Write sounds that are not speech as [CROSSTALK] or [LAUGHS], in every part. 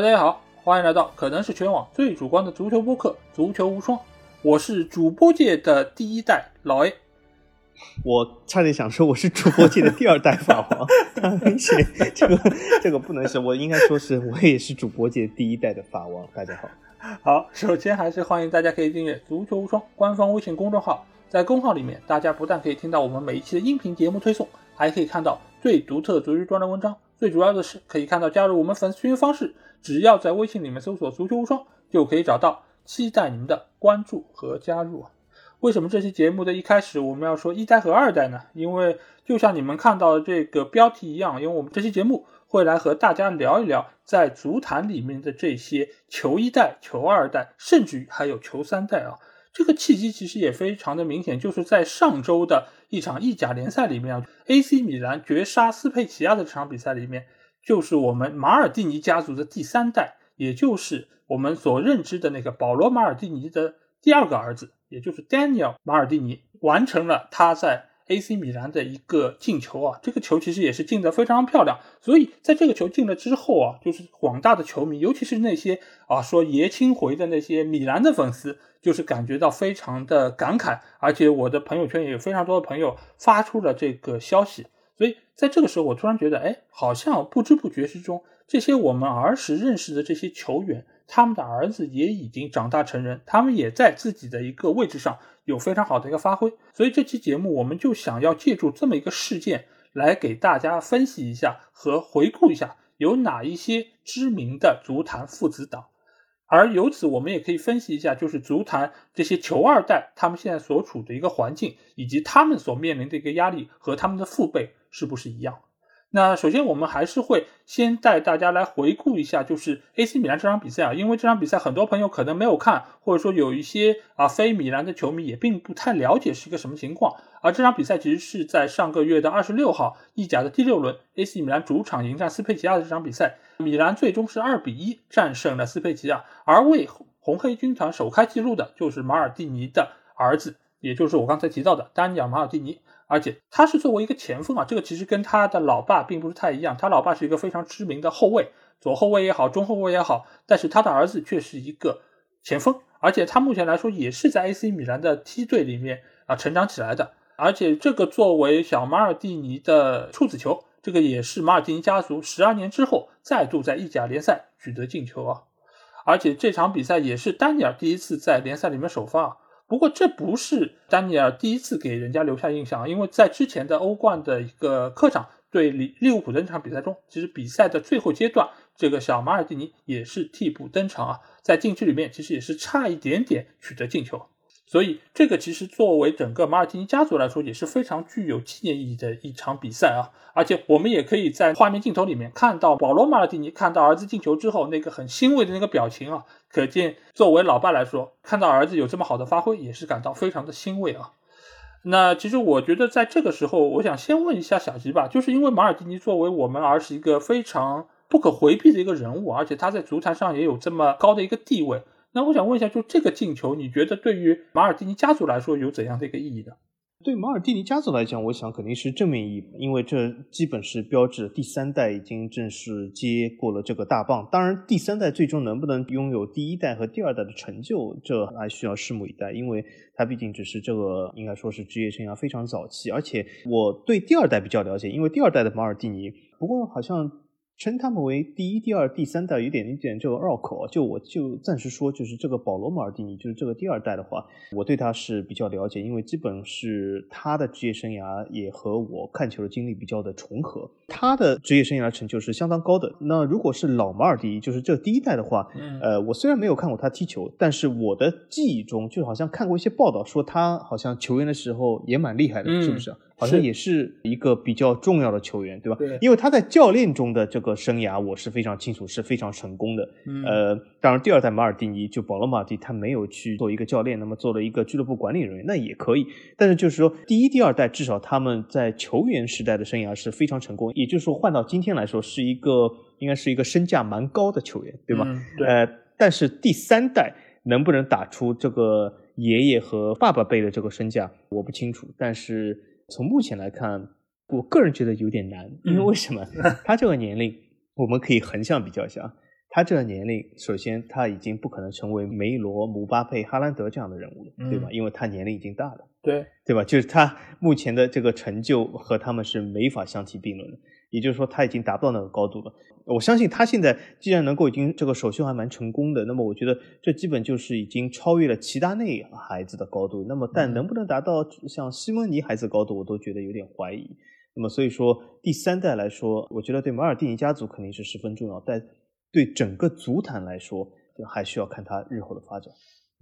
Hello，大家好，欢迎来到可能是全网最主观的足球播客《足球无双》，我是主播界的第一代老 A。我差点想说我是主播界的第二代法王，很明显这个这个不能是，我应该说是我也是主播界第一代的法王。大家好，好，首先还是欢迎大家可以订阅《足球无双》官方微信公众号，在公号里面，大家不但可以听到我们每一期的音频节目推送，还可以看到最独特足球专栏文章。最主要的是，可以看到加入我们粉丝群方式，只要在微信里面搜索“足球无双”就可以找到。期待你们的关注和加入！为什么这期节目的一开始我们要说一代和二代呢？因为就像你们看到的这个标题一样，因为我们这期节目会来和大家聊一聊在足坛里面的这些球一代、球二代，甚至于还有球三代啊。这个契机其实也非常的明显，就是在上周的一场意甲联赛里面，AC 米兰绝杀斯佩齐亚的这场比赛里面，就是我们马尔蒂尼家族的第三代，也就是我们所认知的那个保罗马尔蒂尼的第二个儿子。也就是 Daniel 马尔蒂尼完成了他在 AC 米兰的一个进球啊，这个球其实也是进得非常漂亮。所以在这个球进了之后啊，就是广大的球迷，尤其是那些啊说爷青回的那些米兰的粉丝，就是感觉到非常的感慨。而且我的朋友圈也有非常多的朋友发出了这个消息。所以在这个时候，我突然觉得，哎，好像不知不觉之中，这些我们儿时认识的这些球员。他们的儿子也已经长大成人，他们也在自己的一个位置上有非常好的一个发挥，所以这期节目我们就想要借助这么一个事件来给大家分析一下和回顾一下有哪一些知名的足坛父子档，而由此我们也可以分析一下，就是足坛这些球二代他们现在所处的一个环境，以及他们所面临的一个压力和他们的父辈是不是一样。那首先，我们还是会先带大家来回顾一下，就是 AC 米兰这场比赛啊，因为这场比赛很多朋友可能没有看，或者说有一些啊非米兰的球迷也并不太了解是一个什么情况。而这场比赛其实是在上个月的二十六号，意甲的第六轮，AC 米兰主场迎战斯佩齐亚的这场比赛，米兰最终是二比一战胜了斯佩齐亚，而为红黑军团首开纪录的就是马尔蒂尼的儿子，也就是我刚才提到的丹尼尔马尔蒂尼。而且他是作为一个前锋啊，这个其实跟他的老爸并不是太一样。他老爸是一个非常知名的后卫，左后卫也好，中后卫也好。但是他的儿子却是一个前锋，而且他目前来说也是在 AC 米兰的梯队里面啊成长起来的。而且这个作为小马尔蒂尼的处子球，这个也是马尔蒂尼家族十二年之后再度在意甲联赛取得进球啊。而且这场比赛也是丹尼尔第一次在联赛里面首发啊。不过这不是丹尼尔第一次给人家留下印象啊，因为在之前的欧冠的一个客场对利利物浦的那场比赛中，其实比赛的最后阶段，这个小马尔蒂尼也是替补登场啊，在禁区里面其实也是差一点点取得进球。所以，这个其实作为整个马尔蒂尼家族来说，也是非常具有纪念意义的一场比赛啊！而且，我们也可以在画面镜头里面看到保罗·马尔蒂尼看到儿子进球之后那个很欣慰的那个表情啊，可见作为老爸来说，看到儿子有这么好的发挥，也是感到非常的欣慰啊！那其实我觉得，在这个时候，我想先问一下小吉吧，就是因为马尔蒂尼作为我们儿时一个非常不可回避的一个人物，而且他在足坛上也有这么高的一个地位。那我想问一下，就这个进球，你觉得对于马尔蒂尼家族来说有怎样的一个意义呢？对马尔蒂尼家族来讲，我想肯定是正面意义，因为这基本是标志第三代已经正式接过了这个大棒。当然，第三代最终能不能拥有第一代和第二代的成就，这还需要拭目以待，因为他毕竟只是这个应该说是职业生涯非常早期。而且我对第二代比较了解，因为第二代的马尔蒂尼，不过好像。称他们为第一、第二、第三代有点有点这个绕口，就我就暂时说，就是这个保罗·马尔蒂尼，就是这个第二代的话，我对他是比较了解，因为基本是他的职业生涯也和我看球的经历比较的重合，他的职业生涯成就是相当高的。那如果是老马尔蒂，就是这第一代的话，呃，我虽然没有看过他踢球，但是我的记忆中就好像看过一些报道，说他好像球员的时候也蛮厉害的，是不是？好像也是一个比较重要的球员，对吧？对，因为他在教练中的这个生涯，我是非常清楚，是非常成功的。呃，当然，第二代马尔蒂尼就保罗·马蒂，他没有去做一个教练，那么做了一个俱乐部管理人员，那也可以。但是就是说，第一、第二代至少他们在球员时代的生涯是非常成功，也就是说，换到今天来说，是一个应该是一个身价蛮高的球员，对吧？对。呃，但是第三代能不能打出这个爷爷和爸爸辈的这个身价，我不清楚。但是。从目前来看，我个人觉得有点难，因为为什么？[LAUGHS] 他这个年龄，我们可以横向比较一下。他这个年龄，首先他已经不可能成为梅罗、姆巴佩、哈兰德这样的人物了，对吧？因为他年龄已经大了，对对吧？就是他目前的这个成就和他们是没法相提并论的，也就是说他已经达不到那个高度了。我相信他现在既然能够已经这个首秀还蛮成功的，那么我觉得这基本就是已经超越了齐达内孩子的高度。那么但能不能达到像西蒙尼孩子高度，我都觉得有点怀疑。那么所以说第三代来说，我觉得对马尔蒂尼家族肯定是十分重要，但。对整个足坛来说，就还需要看他日后的发展。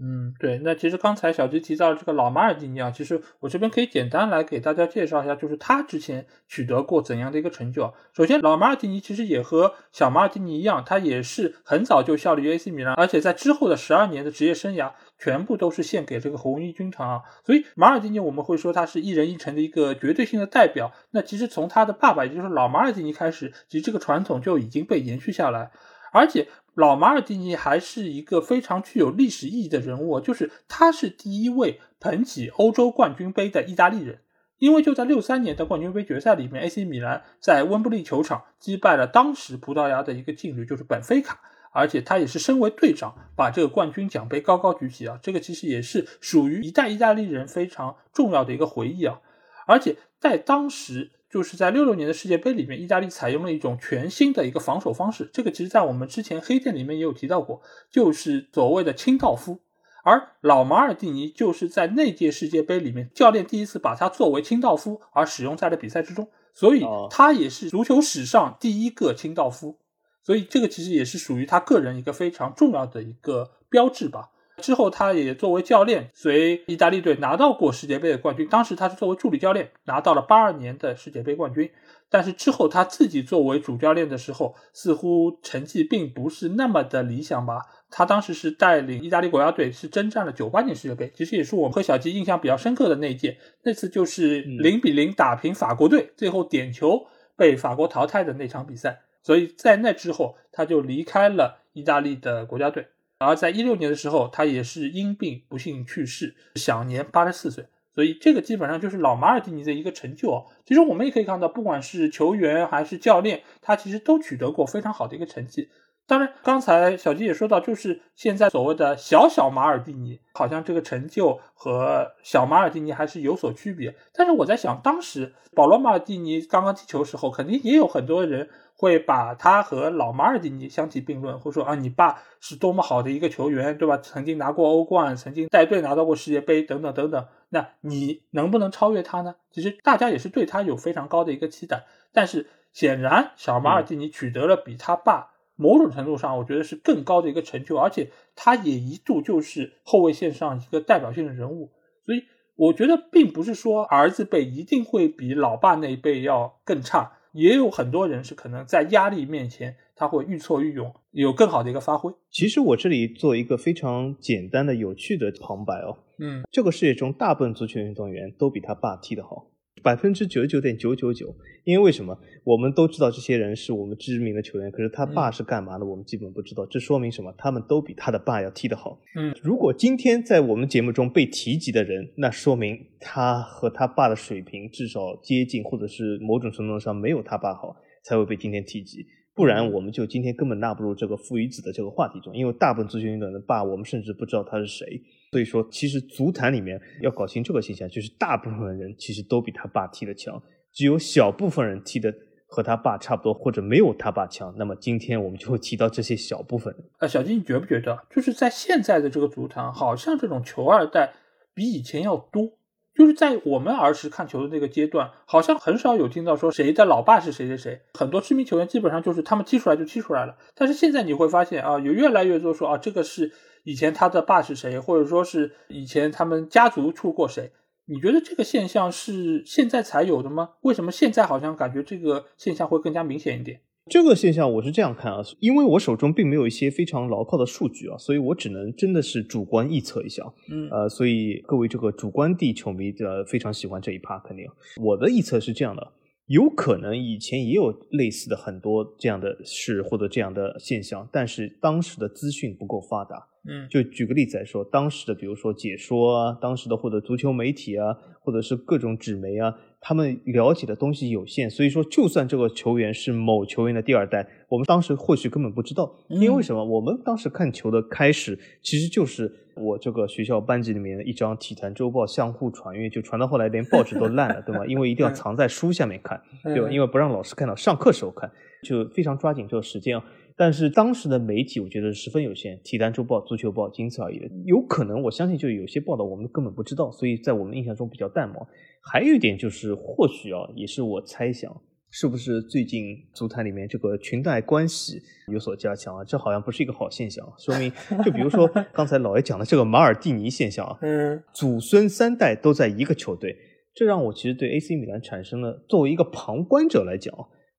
嗯，对。那其实刚才小吉提到这个老马尔蒂尼啊，其实我这边可以简单来给大家介绍一下，就是他之前取得过怎样的一个成就。首先，老马尔蒂尼其实也和小马尔蒂尼一样，他也是很早就效力于 AC 米兰，而且在之后的十二年的职业生涯，全部都是献给这个红衣军团啊。所以，马尔蒂尼我们会说他是一人一城的一个绝对性的代表。那其实从他的爸爸，也就是老马尔蒂尼开始，其实这个传统就已经被延续下来。而且老马尔蒂尼还是一个非常具有历史意义的人物，就是他是第一位捧起欧洲冠军杯的意大利人。因为就在六三年的冠军杯决赛里面，AC 米兰在温布利球场击败了当时葡萄牙的一个劲旅，就是本菲卡。而且他也是身为队长，把这个冠军奖杯高高举起啊，这个其实也是属于一代意大利人非常重要的一个回忆啊。而且在当时。就是在六六年的世界杯里面，意大利采用了一种全新的一个防守方式。这个其实，在我们之前黑店里面也有提到过，就是所谓的清道夫。而老马尔蒂尼就是在那届世界杯里面，教练第一次把他作为清道夫而使用在了比赛之中，所以他也是足球史上第一个清道夫。所以这个其实也是属于他个人一个非常重要的一个标志吧。之后，他也作为教练随意大利队拿到过世界杯的冠军。当时他是作为助理教练拿到了八二年的世界杯冠军。但是之后他自己作为主教练的时候，似乎成绩并不是那么的理想吧。他当时是带领意大利国家队是征战了九八年世界杯，其实也是我和小吉印象比较深刻的那一届。那次就是零比零打平法国队，最后点球被法国淘汰的那场比赛。所以在那之后，他就离开了意大利的国家队。而在一六年的时候，他也是因病不幸去世，享年八十四岁。所以这个基本上就是老马尔蒂尼的一个成就。其实我们也可以看到，不管是球员还是教练，他其实都取得过非常好的一个成绩。当然，刚才小吉也说到，就是现在所谓的小小马尔蒂尼，好像这个成就和小马尔蒂尼还是有所区别。但是我在想，当时保罗马尔蒂尼刚刚踢球时候，肯定也有很多人。会把他和老马尔蒂尼相提并论，或者说啊，你爸是多么好的一个球员，对吧？曾经拿过欧冠，曾经带队拿到过世界杯，等等等等。那你能不能超越他呢？其实大家也是对他有非常高的一个期待。但是显然，小马尔蒂尼取得了比他爸某种程度上，我觉得是更高的一个成就，而且他也一度就是后卫线上一个代表性的人物。所以我觉得，并不是说儿子辈一定会比老爸那一辈要更差。也有很多人是可能在压力面前，他会愈挫愈勇，有更好的一个发挥。其实我这里做一个非常简单的、有趣的旁白哦，嗯，这个世界中大部分足球运动员都比他爸踢得好。百分之九十九点九九九，因为为什么？我们都知道这些人是我们知名的球员，可是他爸是干嘛的？我们基本不知道。这说明什么？他们都比他的爸要踢得好。嗯，如果今天在我们节目中被提及的人，那说明他和他爸的水平至少接近，或者是某种程度上没有他爸好，才会被今天提及。不然，我们就今天根本纳不入这个父与子的这个话题中，因为大部分足球运动员的爸，我们甚至不知道他是谁。所以说，其实足坛里面要搞清这个现象，就是大部分人其实都比他爸踢得强，只有小部分人踢的和他爸差不多，或者没有他爸强。那么今天我们就会提到这些小部分人。啊，小金，你觉不觉得，就是在现在的这个足坛，好像这种球二代比以前要多？就是在我们儿时看球的那个阶段，好像很少有听到说谁的老爸是谁谁谁。很多知名球员基本上就是他们踢出来就踢出来了。但是现在你会发现啊，有越来越多说啊，这个是以前他的爸是谁，或者说是以前他们家族出过谁。你觉得这个现象是现在才有的吗？为什么现在好像感觉这个现象会更加明显一点？这个现象我是这样看啊，因为我手中并没有一些非常牢靠的数据啊，所以我只能真的是主观臆测一下。嗯，呃，所以各位这个主观地球迷的非常喜欢这一趴，肯定。我的臆测是这样的，有可能以前也有类似的很多这样的事或者这样的现象，但是当时的资讯不够发达。嗯，就举个例子来说，当时的比如说解说啊，当时的或者足球媒体啊，或者是各种纸媒啊，他们了解的东西有限，所以说就算这个球员是某球员的第二代，我们当时或许根本不知道，因为为什么？我们当时看球的开始其实就是我这个学校班级里面的一张体坛周报相互传阅，就传到后来连报纸都烂了，对吗？[LAUGHS] 因为一定要藏在书下面看，对吧？因为不让老师看到，上课时候看，就非常抓紧这个时间啊。但是当时的媒体，我觉得十分有限，《体坛周报》《足球报》仅此而已的。有可能，我相信就有些报道我们根本不知道，所以在我们印象中比较淡漠。还有一点就是，或许啊，也是我猜想，是不是最近足坛里面这个裙带关系有所加强啊？这好像不是一个好现象，说明就比如说 [LAUGHS] 刚才老爷讲的这个马尔蒂尼现象啊，嗯，祖孙三代都在一个球队，这让我其实对 AC 米兰产生了作为一个旁观者来讲。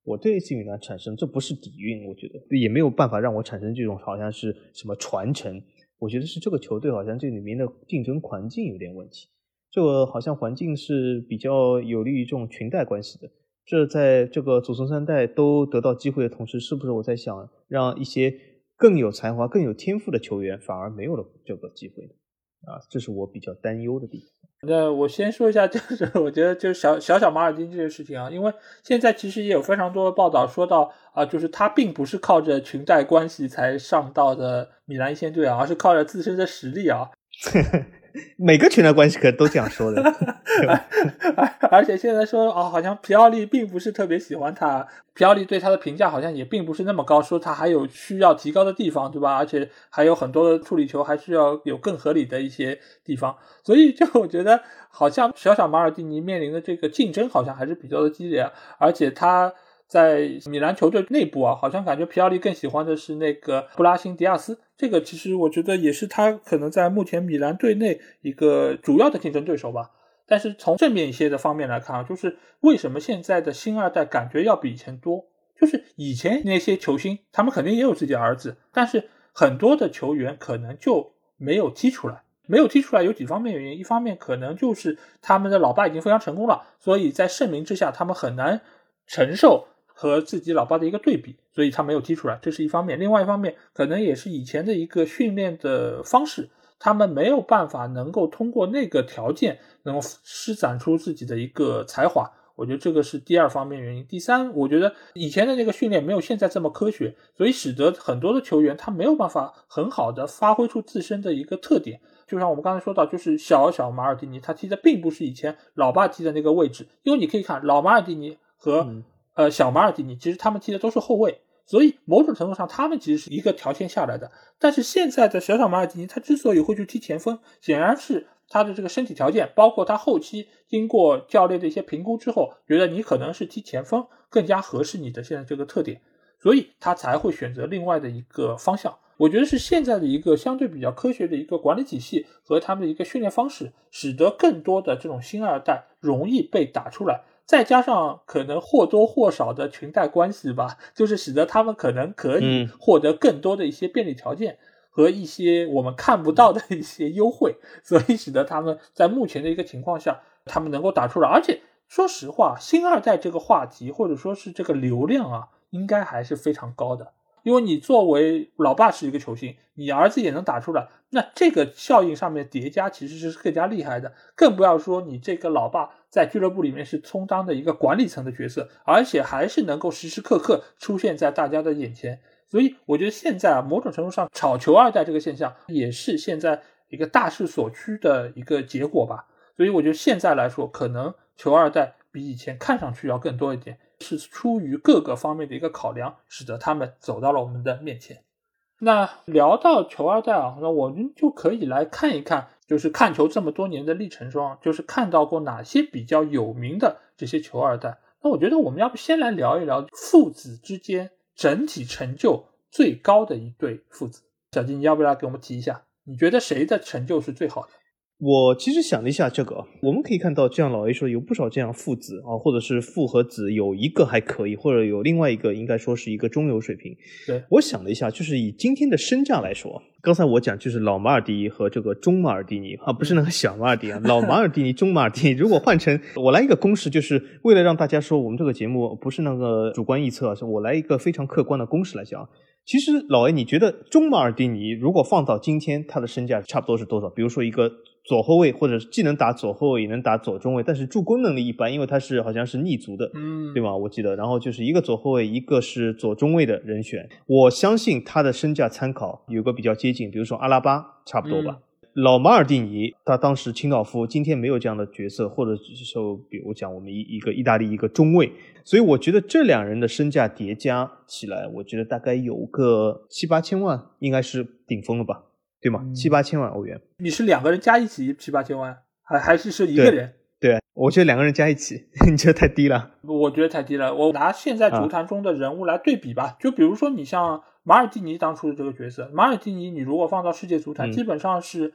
我对 AC 米兰产生这不是底蕴，我觉得也没有办法让我产生这种好像是什么传承。我觉得是这个球队好像这里面的竞争环境有点问题，这个好像环境是比较有利于这种裙带关系的。这在这个祖孙三代都得到机会的同时，是不是我在想让一些更有才华、更有天赋的球员反而没有了这个机会呢？啊，这是我比较担忧的地方。那我先说一下，就是我觉得就是小小小马尔丁这件事情啊，因为现在其实也有非常多的报道说到啊，就是他并不是靠着裙带关系才上到的米兰一线队啊，而是靠着自身的实力啊。[LAUGHS] [LAUGHS] 每个群的关系可都这样说的，[LAUGHS] 而且现在说哦，好像皮奥利并不是特别喜欢他，皮奥利对他的评价好像也并不是那么高，说他还有需要提高的地方，对吧？而且还有很多的处理球还需要有更合理的一些地方，所以就我觉得好像小小马尔蒂尼面临的这个竞争好像还是比较的激烈，而且他。在米兰球队内部啊，好像感觉皮奥利更喜欢的是那个布拉辛迪亚斯。这个其实我觉得也是他可能在目前米兰队内一个主要的竞争对手吧。但是从正面一些的方面来看啊，就是为什么现在的新二代感觉要比以前多？就是以前那些球星，他们肯定也有自己的儿子，但是很多的球员可能就没有踢出来。没有踢出来有几方面原因，一方面可能就是他们的老爸已经非常成功了，所以在盛名之下，他们很难承受。和自己老爸的一个对比，所以他没有踢出来，这是一方面。另外一方面，可能也是以前的一个训练的方式，他们没有办法能够通过那个条件能够施展出自己的一个才华。我觉得这个是第二方面原因。第三，我觉得以前的那个训练没有现在这么科学，所以使得很多的球员他没有办法很好的发挥出自身的一个特点。就像我们刚才说到，就是小小马尔蒂尼他踢的并不是以前老爸踢的那个位置，因为你可以看老马尔蒂尼和。呃，小马尔蒂尼其实他们踢的都是后卫，所以某种程度上他们其实是一个条线下来的。但是现在的小小马尔蒂尼，他之所以会去踢前锋，显然是他的这个身体条件，包括他后期经过教练的一些评估之后，觉得你可能是踢前锋更加合适你的现在这个特点，所以他才会选择另外的一个方向。我觉得是现在的一个相对比较科学的一个管理体系和他们的一个训练方式，使得更多的这种新二代容易被打出来。再加上可能或多或少的裙带关系吧，就是使得他们可能可以获得更多的一些便利条件和一些我们看不到的一些优惠，所以使得他们在目前的一个情况下，他们能够打出来。而且说实话，新二代这个话题或者说是这个流量啊，应该还是非常高的。因为你作为老爸是一个球星，你儿子也能打出来，那这个效应上面叠加其实是更加厉害的。更不要说你这个老爸在俱乐部里面是充当的一个管理层的角色，而且还是能够时时刻刻出现在大家的眼前。所以我觉得现在啊，某种程度上炒球二代这个现象也是现在一个大势所趋的一个结果吧。所以我觉得现在来说，可能球二代比以前看上去要更多一点。是出于各个方面的一个考量，使得他们走到了我们的面前。那聊到球二代啊，那我们就可以来看一看，就是看球这么多年的历程中，就是看到过哪些比较有名的这些球二代。那我觉得我们要不先来聊一聊父子之间整体成就最高的一对父子。小金，你要不要给我们提一下？你觉得谁的成就是最好的？我其实想了一下，这个我们可以看到，这样老 A 说有不少这样父子啊，或者是父和子，有一个还可以，或者有另外一个应该说是一个中游水平。对我想了一下，就是以今天的身价来说，刚才我讲就是老马尔蒂尼和这个中马尔蒂尼啊，不是那个小马尔蒂尼，老马尔蒂尼、中马尔蒂尼。如果换成我来一个公式，就是为了让大家说我们这个节目不是那个主观臆测，是我来一个非常客观的公式来讲。其实老 A，你觉得中马尔蒂尼如果放到今天，他的身价差不多是多少？比如说一个左后卫，或者既能打左后卫，也能打左中卫，但是助攻能力一般，因为他是好像是逆足的，嗯，对吗？我记得，然后就是一个左后卫，一个是左中卫的人选。我相信他的身价参考有个比较接近，比如说阿拉巴，差不多吧。老马尔蒂尼，他当时清道夫，今天没有这样的角色，或者说，比如讲我们一一个意大利一个中卫，所以我觉得这两人的身价叠加起来，我觉得大概有个七八千万，应该是顶峰了吧，对吗？七八千万欧元。你是两个人加一起七八千万，还还是是一个人？对，我觉得两个人加一起，[LAUGHS] 你觉得太低了？我觉得太低了。我拿现在足坛中的人物来对比吧，就比如说你像马尔蒂尼当初的这个角色，马尔蒂尼你如果放到世界足坛，基本上是。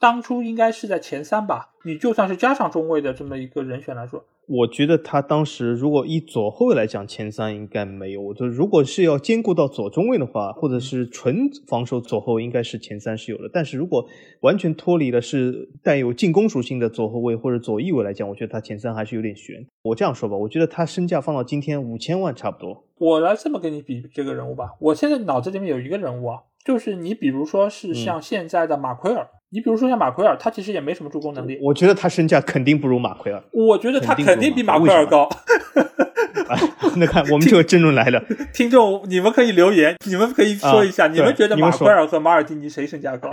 当初应该是在前三吧，你就算是加上中卫的这么一个人选来说，我觉得他当时如果以左后卫来讲，前三应该没有。我就如果是要兼顾到左中卫的话，或者是纯防守左后，应该是前三是有的。但是如果完全脱离了是带有进攻属性的左后卫或者左翼卫来讲，我觉得他前三还是有点悬。我这样说吧，我觉得他身价放到今天五千万差不多。我来这么跟你比这个人物吧，我现在脑子里面有一个人物啊，就是你比如说是像现在的马奎尔。你比如说像马奎尔，他其实也没什么助攻能力。我觉得他身价肯定不如马奎尔。我觉得他肯定比马奎尔高。[LAUGHS] 那看我们这个争论来了，听众你们可以留言，你们可以说一下，你们觉得马奎尔和马尔蒂尼谁身价高？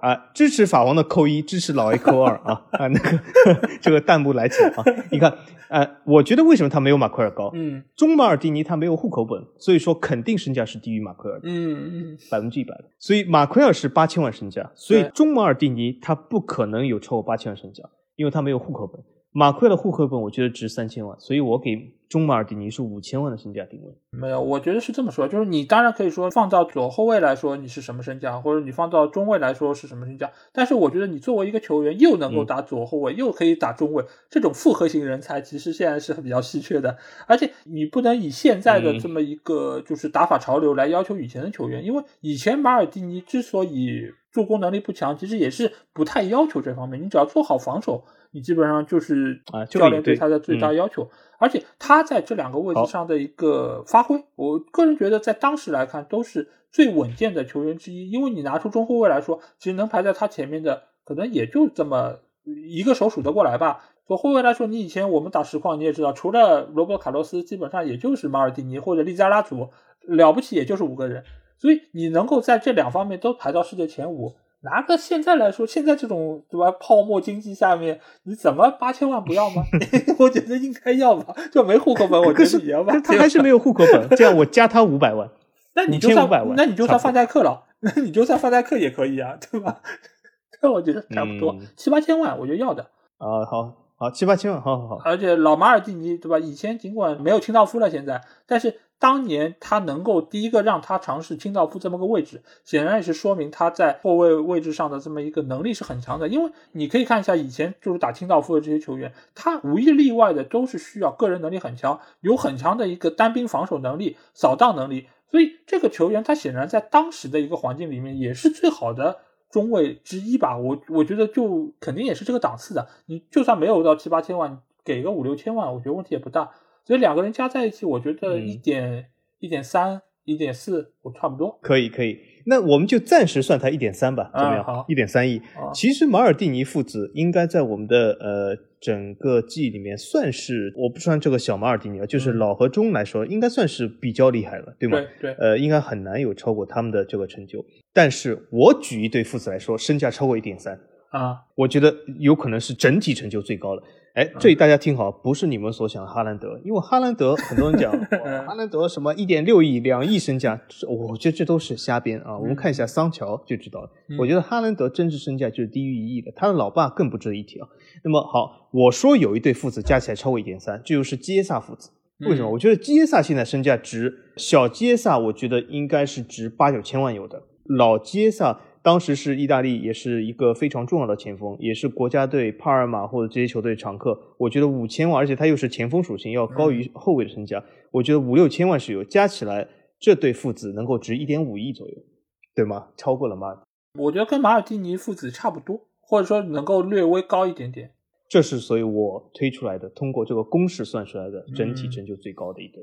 啊，支持法王的扣一，支持老 A 扣二啊啊，那个 [LAUGHS] 这个弹幕来起啊！你看，呃，我觉得为什么他没有马奎尔高？嗯，中马尔蒂尼他没有户口本，所以说肯定身价是低于马奎尔的。嗯嗯，百分之一百的。所以马奎尔是八千万身价，所以中马尔蒂尼他不可能有超过八千万身价，因为他没有户口本。马奎的户口本我觉得值三千万，所以我给中马尔蒂尼是五千万的身价定位。没有，我觉得是这么说，就是你当然可以说放到左后卫来说你是什么身价，或者你放到中卫来说是什么身价。但是我觉得你作为一个球员，又能够打左后卫，又可以打中卫，这种复合型人才其实现在是比较稀缺的。而且你不能以现在的这么一个就是打法潮流来要求以前的球员，因为以前马尔蒂尼之所以助攻能力不强，其实也是不太要求这方面，你只要做好防守。你基本上就是啊，教练对他的最大要求，而且他在这两个位置上的一个发挥，我个人觉得在当时来看都是最稳健的球员之一。因为你拿出中后卫来说，其实能排在他前面的可能也就这么一个手数得过来吧。左后卫来说，你以前我们打实况你也知道，除了罗伯·卡洛斯，基本上也就是马尔蒂尼或者利加拉祖，了不起也就是五个人。所以你能够在这两方面都排到世界前五。拿个现在来说，现在这种对吧？泡沫经济下面，你怎么八千万不要吗？[LAUGHS] 我觉得应该要吧，就没户口本，我觉得也要吧。他还是没有户口本，这样我加他五百万，[LAUGHS] 那你就算那你就算范戴克了，那你就算范戴克也可以啊，对吧？这我觉得差不多七八千万，我觉得要的。啊，好好七八千万，好好好。而且老马尔蒂尼对吧？以前尽管没有清道夫了，现在但是。当年他能够第一个让他尝试清道夫这么个位置，显然也是说明他在后卫位置上的这么一个能力是很强的。因为你可以看一下以前就是打清道夫的这些球员，他无一例外的都是需要个人能力很强，有很强的一个单兵防守能力、扫荡能力。所以这个球员他显然在当时的一个环境里面也是最好的中卫之一吧。我我觉得就肯定也是这个档次的。你就算没有到七八千万，给个五六千万，我觉得问题也不大。所以两个人加在一起，我觉得一点一点三、一点四，我差不多。可以，可以。那我们就暂时算他一点三吧，怎么样？好，一点三亿。其实马尔蒂尼父子应该在我们的呃整个记忆里面算是，我不算这个小马尔蒂尼啊，就是老和中来说，应该算是比较厉害了，对吗？对对。呃，应该很难有超过他们的这个成就。但是我举一对父子来说，身价超过一点三啊，我觉得有可能是整体成就最高的。哎，这里大家听好，不是你们所想的哈兰德，因为哈兰德 [LAUGHS] 很多人讲，[LAUGHS] 哈兰德什么一点六亿、两亿身价，我觉得这都是瞎编啊。我们看一下桑乔就知道了。我觉得哈兰德真实身价就是低于一亿的，他的老爸更不值得一提啊。那么好，我说有一对父子加起来超过一点三，这就是基耶萨父子。为什么？我觉得基耶萨现在身价值，小基耶萨我觉得应该是值八九千万有的，老基耶萨。当时是意大利，也是一个非常重要的前锋，也是国家队帕尔马或者这些球队常客。我觉得五千万，而且他又是前锋属性，要高于后卫的身价。我觉得五六千万是有，加起来这对父子能够值一点五亿左右，对吗？超过了吗？我觉得跟马尔蒂尼父子差不多，或者说能够略微高一点点。这是所以我推出来的，通过这个公式算出来的整体成就最高的一对。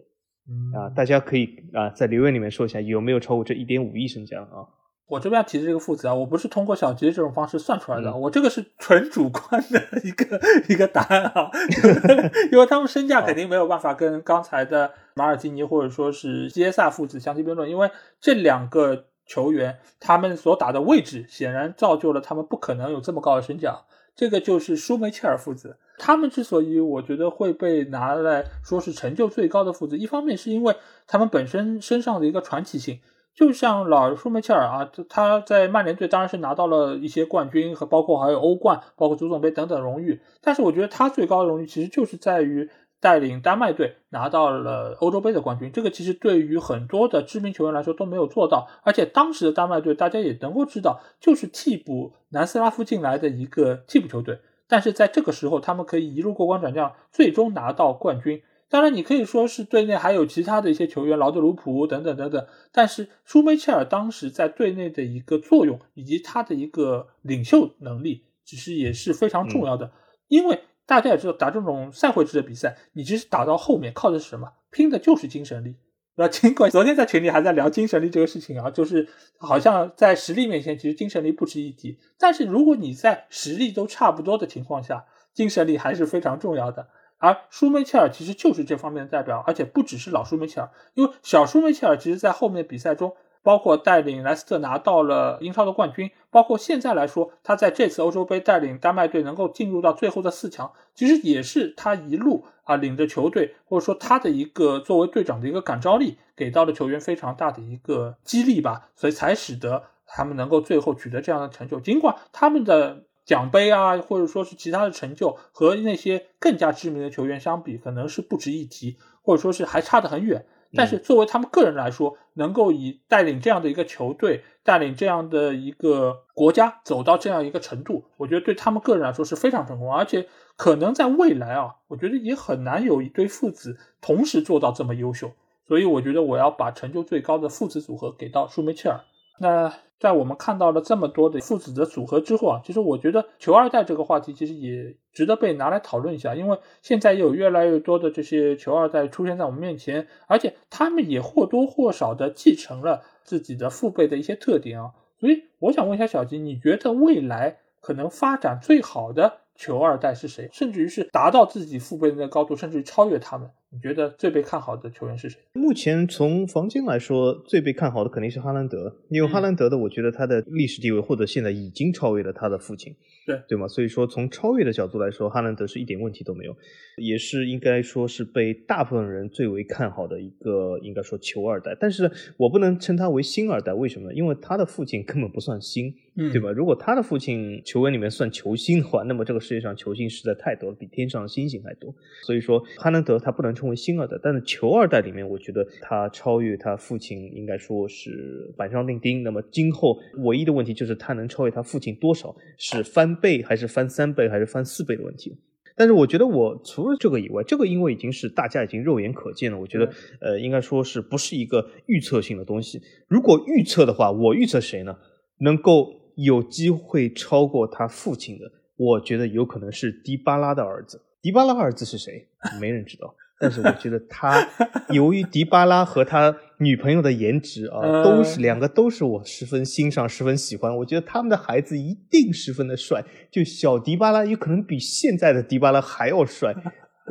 啊，大家可以啊在留言里面说一下有没有超过这一点五亿身价啊？我这边要提的这个父子啊，我不是通过小吉的这种方式算出来的，我这个是纯主观的一个一个答案啊，[LAUGHS] 因为他们身价肯定没有办法跟刚才的马尔基尼或者说是基耶萨父子相提并论，因为这两个球员他们所打的位置显然造就了他们不可能有这么高的身价。这个就是舒梅切尔父子，他们之所以我觉得会被拿来说是成就最高的父子，一方面是因为他们本身身上的一个传奇性。就像老舒梅切尔啊，他在曼联队当然是拿到了一些冠军和包括还有欧冠、包括足总杯等等荣誉。但是我觉得他最高的荣誉其实就是在于带领丹麦队拿到了欧洲杯的冠军。这个其实对于很多的知名球员来说都没有做到。而且当时的丹麦队大家也能够知道，就是替补南斯拉夫进来的一个替补球队。但是在这个时候，他们可以一路过关斩将，最终拿到冠军。当然，你可以说是队内还有其他的一些球员，劳德鲁普等等等等。但是舒梅切尔当时在队内的一个作用，以及他的一个领袖能力，其实也是非常重要的。因为大家也知道，打这种赛会制的比赛，你其实打到后面靠的是什么？拼的就是精神力。那尽管昨天在群里还在聊精神力这个事情啊，就是好像在实力面前，其实精神力不值一提。但是如果你在实力都差不多的情况下，精神力还是非常重要的。而舒梅切尔其实就是这方面的代表，而且不只是老舒梅切尔，因为小舒梅切尔其实在后面比赛中，包括带领莱斯特拿到了英超的冠军，包括现在来说，他在这次欧洲杯带领丹麦队能够进入到最后的四强，其实也是他一路啊领着球队，或者说他的一个作为队长的一个感召力，给到了球员非常大的一个激励吧，所以才使得他们能够最后取得这样的成就，尽管他们的。奖杯啊，或者说是其他的成就，和那些更加知名的球员相比，可能是不值一提，或者说是还差得很远。但是作为他们个人来说，能够以带领这样的一个球队，带领这样的一个国家走到这样一个程度，我觉得对他们个人来说是非常成功。而且可能在未来啊，我觉得也很难有一对父子同时做到这么优秀。所以我觉得我要把成就最高的父子组合给到舒梅切尔。那。在我们看到了这么多的父子的组合之后啊，其实我觉得球二代这个话题其实也值得被拿来讨论一下，因为现在有越来越多的这些球二代出现在我们面前，而且他们也或多或少的继承了自己的父辈的一些特点啊，所以我想问一下小吉，你觉得未来可能发展最好的球二代是谁？甚至于是达到自己父辈的高度，甚至于超越他们？你觉得最被看好的球员是谁？目前从房间来说，最被看好的肯定是哈兰德，因为哈兰德的，我觉得他的历史地位或者现在已经超越了他的父亲，对对吗？所以说从超越的角度来说，哈兰德是一点问题都没有，也是应该说是被大部分人最为看好的一个，应该说球二代。但是我不能称他为星二代，为什么？因为他的父亲根本不算星，对吧？如果他的父亲球员里面算球星的话，那么这个世界上球星实在太多了，比天上的星星还多。所以说哈兰德他不能。称为星二代，但是球二代里面，我觉得他超越他父亲应该说是板上钉钉。那么今后唯一的问题就是他能超越他父亲多少，是翻倍还是翻三倍还是翻四倍的问题。但是我觉得我除了这个以外，这个因为已经是大家已经肉眼可见了，我觉得呃应该说是不是一个预测性的东西。如果预测的话，我预测谁呢？能够有机会超过他父亲的，我觉得有可能是迪巴拉的儿子。迪巴拉儿子是谁？没人知道。[LAUGHS] 但是我觉得他，由于迪巴拉和他女朋友的颜值啊，都是两个都是我十分欣赏、十分喜欢。我觉得他们的孩子一定十分的帅，就小迪巴拉有可能比现在的迪巴拉还要帅。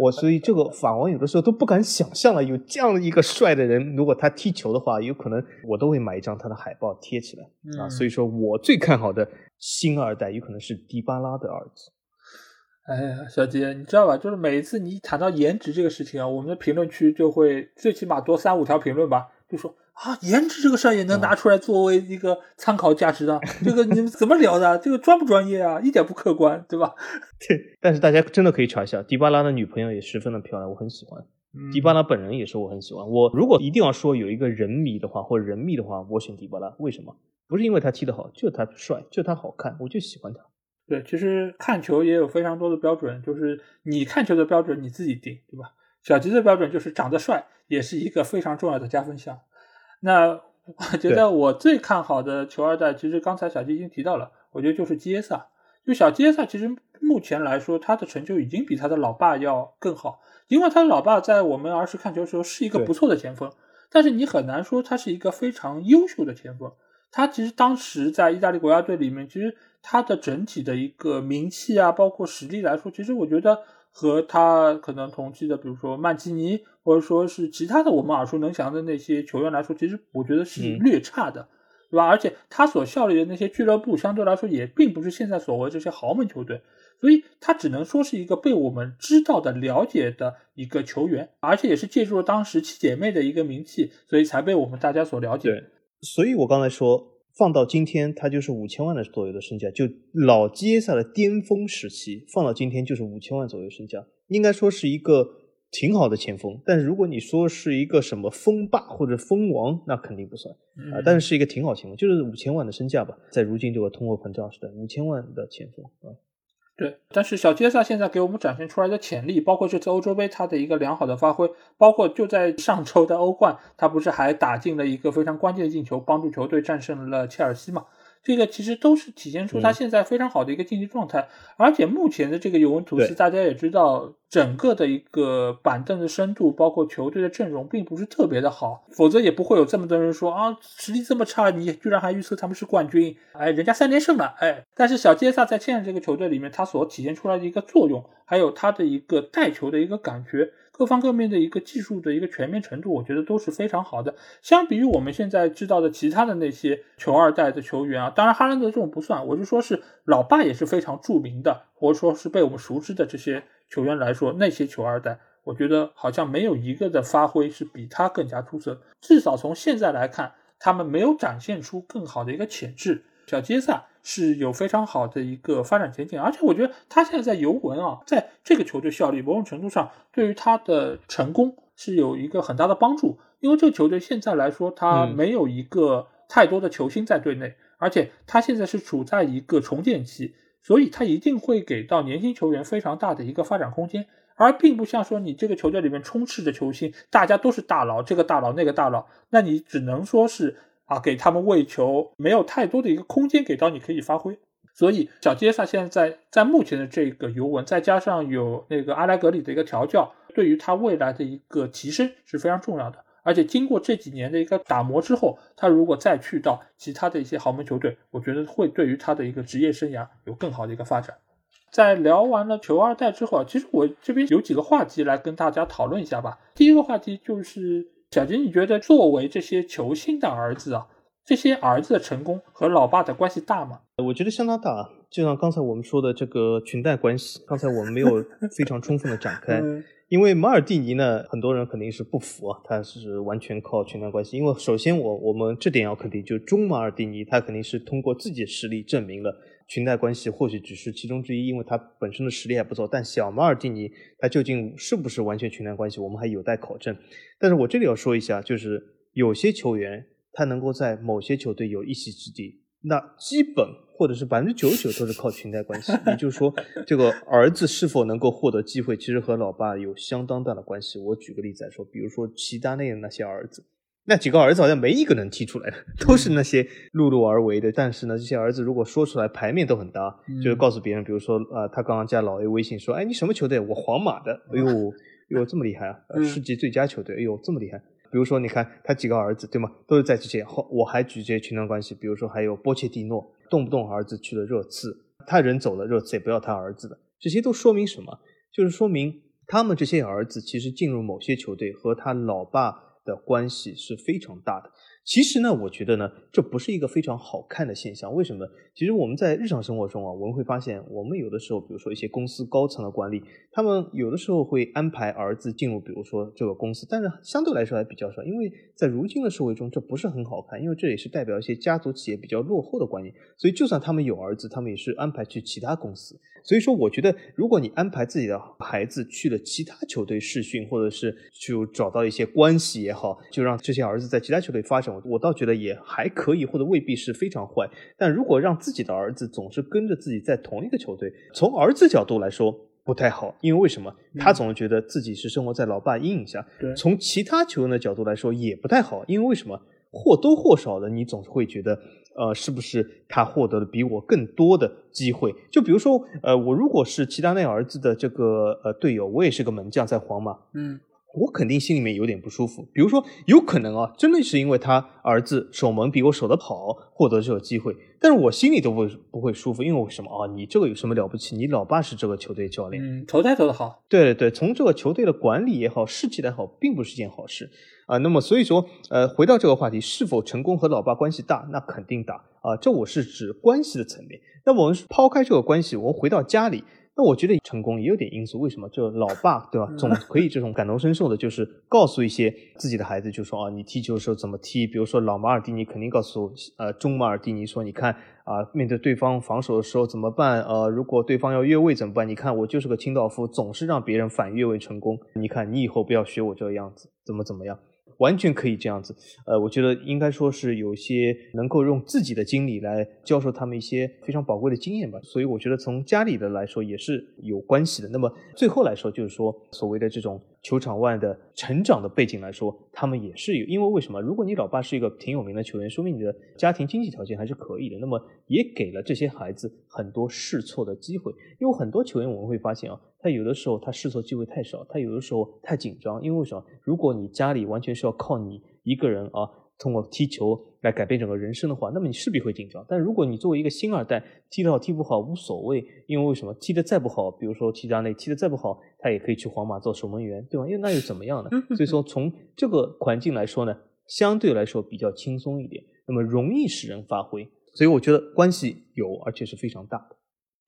我所以这个法王有的时候都不敢想象了，有这样的一个帅的人，如果他踢球的话，有可能我都会买一张他的海报贴起来啊。所以说我最看好的新二代有可能是迪巴拉的儿子。哎呀，小杰，你知道吧？就是每一次你一谈到颜值这个事情啊，我们的评论区就会最起码多三五条评论吧，就说啊，颜值这个事儿也能拿出来作为一个参考价值的，这个你们怎么聊的？这个专不专业啊？一点不客观，对吧？对，[LAUGHS] 但是大家真的可以查一下，迪巴拉的女朋友也十分的漂亮，我很喜欢。迪巴拉本人也是我很喜欢。我如果一定要说有一个人迷的话，或者人迷的话，我选迪巴拉。为什么？不是因为他踢得好，就他帅，就他好看，我就喜欢他。对，其实看球也有非常多的标准，就是你看球的标准你自己定，对吧？小吉的标准就是长得帅，也是一个非常重要的加分项。那我觉得我最看好的球二代，其实刚才小吉已经提到了，我觉得就是基耶萨。就小基耶萨，其实目前来说，他的成就已经比他的老爸要更好。因为他的老爸在我们儿时看球的时候是一个不错的前锋，但是你很难说他是一个非常优秀的前锋。他其实当时在意大利国家队里面，其实他的整体的一个名气啊，包括实力来说，其实我觉得和他可能同期的，比如说曼奇尼，或者说是其他的我们耳熟能详的那些球员来说，其实我觉得是略差的，对吧？而且他所效力的那些俱乐部，相对来说也并不是现在所谓这些豪门球队，所以他只能说是一个被我们知道的、了解的一个球员，而且也是借助了当时七姐妹的一个名气，所以才被我们大家所了解。所以我刚才说。放到今天，它就是五千万的左右的身价，就老杰萨的巅峰时期，放到今天就是五千万左右身价，应该说是一个挺好的前锋。但是如果你说是一个什么锋霸或者锋王，那肯定不算啊。但是是一个挺好前锋，就是五千万的身价吧，在如今这个通货膨胀时代，五千万的前锋啊。对，但是小杰萨现在给我们展现出来的潜力，包括这次欧洲杯他的一个良好的发挥，包括就在上周的欧冠，他不是还打进了一个非常关键的进球，帮助球队战胜了切尔西嘛？这个其实都是体现出他现在非常好的一个竞技状态，而且目前的这个尤文图斯，大家也知道，整个的一个板凳的深度，包括球队的阵容，并不是特别的好，否则也不会有这么多人说啊，实力这么差，你居然还预测他们是冠军？哎，人家三连胜了，哎，但是小杰萨在现在这个球队里面，他所体现出来的一个作用，还有他的一个带球的一个感觉。各方各面的一个技术的一个全面程度，我觉得都是非常好的。相比于我们现在知道的其他的那些球二代的球员啊，当然哈兰德这种不算，我就说是老爸也是非常著名的，或者说是被我们熟知的这些球员来说，那些球二代，我觉得好像没有一个的发挥是比他更加出色。至少从现在来看，他们没有展现出更好的一个潜质。小杰萨是有非常好的一个发展前景，而且我觉得他现在在尤文啊，在这个球队效力，某种程度上对于他的成功是有一个很大的帮助。因为这个球队现在来说，他没有一个太多的球星在队内，而且他现在是处在一个重建期，所以他一定会给到年轻球员非常大的一个发展空间，而并不像说你这个球队里面充斥着球星，大家都是大佬，这个大佬那个大佬，那你只能说是。啊，给他们喂球没有太多的一个空间给到你可以发挥，所以小杰萨现在在在目前的这个尤文，再加上有那个阿莱格里的一个调教，对于他未来的一个提升是非常重要的。而且经过这几年的一个打磨之后，他如果再去到其他的一些豪门球队，我觉得会对于他的一个职业生涯有更好的一个发展。在聊完了球二代之后啊，其实我这边有几个话题来跟大家讨论一下吧。第一个话题就是。小金，你觉得作为这些球星的儿子啊，这些儿子的成功和老爸的关系大吗？我觉得相当大。就像刚才我们说的这个裙带关系，刚才我们没有 [LAUGHS] 非常充分的展开。因为马尔蒂尼呢，很多人肯定是不服啊，他是完全靠裙带关系。因为首先我我们这点要肯定，就中马尔蒂尼他肯定是通过自己的实力证明了。裙带关系或许只是其中之一，因为他本身的实力还不错。但小马尔蒂尼他究竟是不是完全裙带关系，我们还有待考证。但是我这里要说一下，就是有些球员他能够在某些球队有一席之地，那基本或者是百分之九十九都是靠裙带关系。也就是说，这个儿子是否能够获得机会，其实和老爸有相当大的关系。我举个例子来说，比如说齐达内的那些儿子。那几个儿子好像没一个能踢出来的，都是那些碌碌而为的。但是呢，这些儿子如果说出来，牌面都很大，就是告诉别人，比如说啊，他刚刚加老 A 微信说，哎，你什么球队？我皇马的。哎呦，呦，这么厉害啊！世界最佳球队，哎呦，这么厉害。比如说，你看他几个儿子，对吗？都是在这些。后我还举这些群段关系，比如说还有波切蒂诺，动不动儿子去了热刺，他人走了，热刺也不要他儿子的。这些都说明什么？就是说明他们这些儿子其实进入某些球队和他老爸。的关系是非常大的。其实呢，我觉得呢，这不是一个非常好看的现象。为什么？其实我们在日常生活中啊，我们会发现，我们有的时候，比如说一些公司高层的管理，他们有的时候会安排儿子进入，比如说这个公司，但是相对来说还比较少，因为在如今的社会中，这不是很好看，因为这也是代表一些家族企业比较落后的观念。所以，就算他们有儿子，他们也是安排去其他公司。所以说，我觉得，如果你安排自己的孩子去了其他球队试训，或者是就找到一些关系也好，就让这些儿子在其他球队发展。我倒觉得也还可以，或者未必是非常坏。但如果让自己的儿子总是跟着自己在同一个球队，从儿子角度来说不太好，因为为什么？他总是觉得自己是生活在老爸阴影下。从其他球员的角度来说也不太好，因为为什么？或多或少的，你总是会觉得，呃，是不是他获得了比我更多的机会？就比如说，呃，我如果是齐达内儿子的这个呃队友，我也是个门将，在皇马，嗯。我肯定心里面有点不舒服。比如说，有可能啊，真的是因为他儿子守门比我守得好，获得这个机会，但是我心里都不不会舒服，因为什么啊？你这个有什么了不起？你老爸是这个球队教练，嗯，投胎投得好，对对对，从这个球队的管理也好，士气也好，并不是件好事啊。那么所以说，呃，回到这个话题，是否成功和老爸关系大？那肯定大啊。这我是指关系的层面。那我们抛开这个关系，我们回到家里。那我觉得成功也有点因素，为什么？就老爸对吧，[LAUGHS] 总可以这种感同身受的，就是告诉一些自己的孩子，就说啊，你踢球的时候怎么踢？比如说老马尔蒂尼肯定告诉呃中马尔蒂尼说，你看啊，面对对方防守的时候怎么办？呃，如果对方要越位怎么办？你看我就是个清道夫，总是让别人反越位成功。你看你以后不要学我这个样子，怎么怎么样？完全可以这样子，呃，我觉得应该说是有些能够用自己的经历来教授他们一些非常宝贵的经验吧。所以我觉得从家里的来说也是有关系的。那么最后来说，就是说所谓的这种球场外的成长的背景来说，他们也是有，因为为什么？如果你老爸是一个挺有名的球员，说明你的家庭经济条件还是可以的。那么也给了这些孩子很多试错的机会。因为很多球员我们会发现啊。他有的时候他试错机会太少，他有的时候太紧张，因为为什么？如果你家里完全是要靠你一个人啊，通过踢球来改变整个人生的话，那么你势必会紧张。但如果你作为一个新二代，踢得好踢不好无所谓，因为为什么？踢得再不好，比如说齐达内踢得再不好，他也可以去皇马做守门员，对吧？因为那又怎么样呢？所以说从这个环境来说呢，相对来说比较轻松一点，那么容易使人发挥。所以我觉得关系有，而且是非常大的。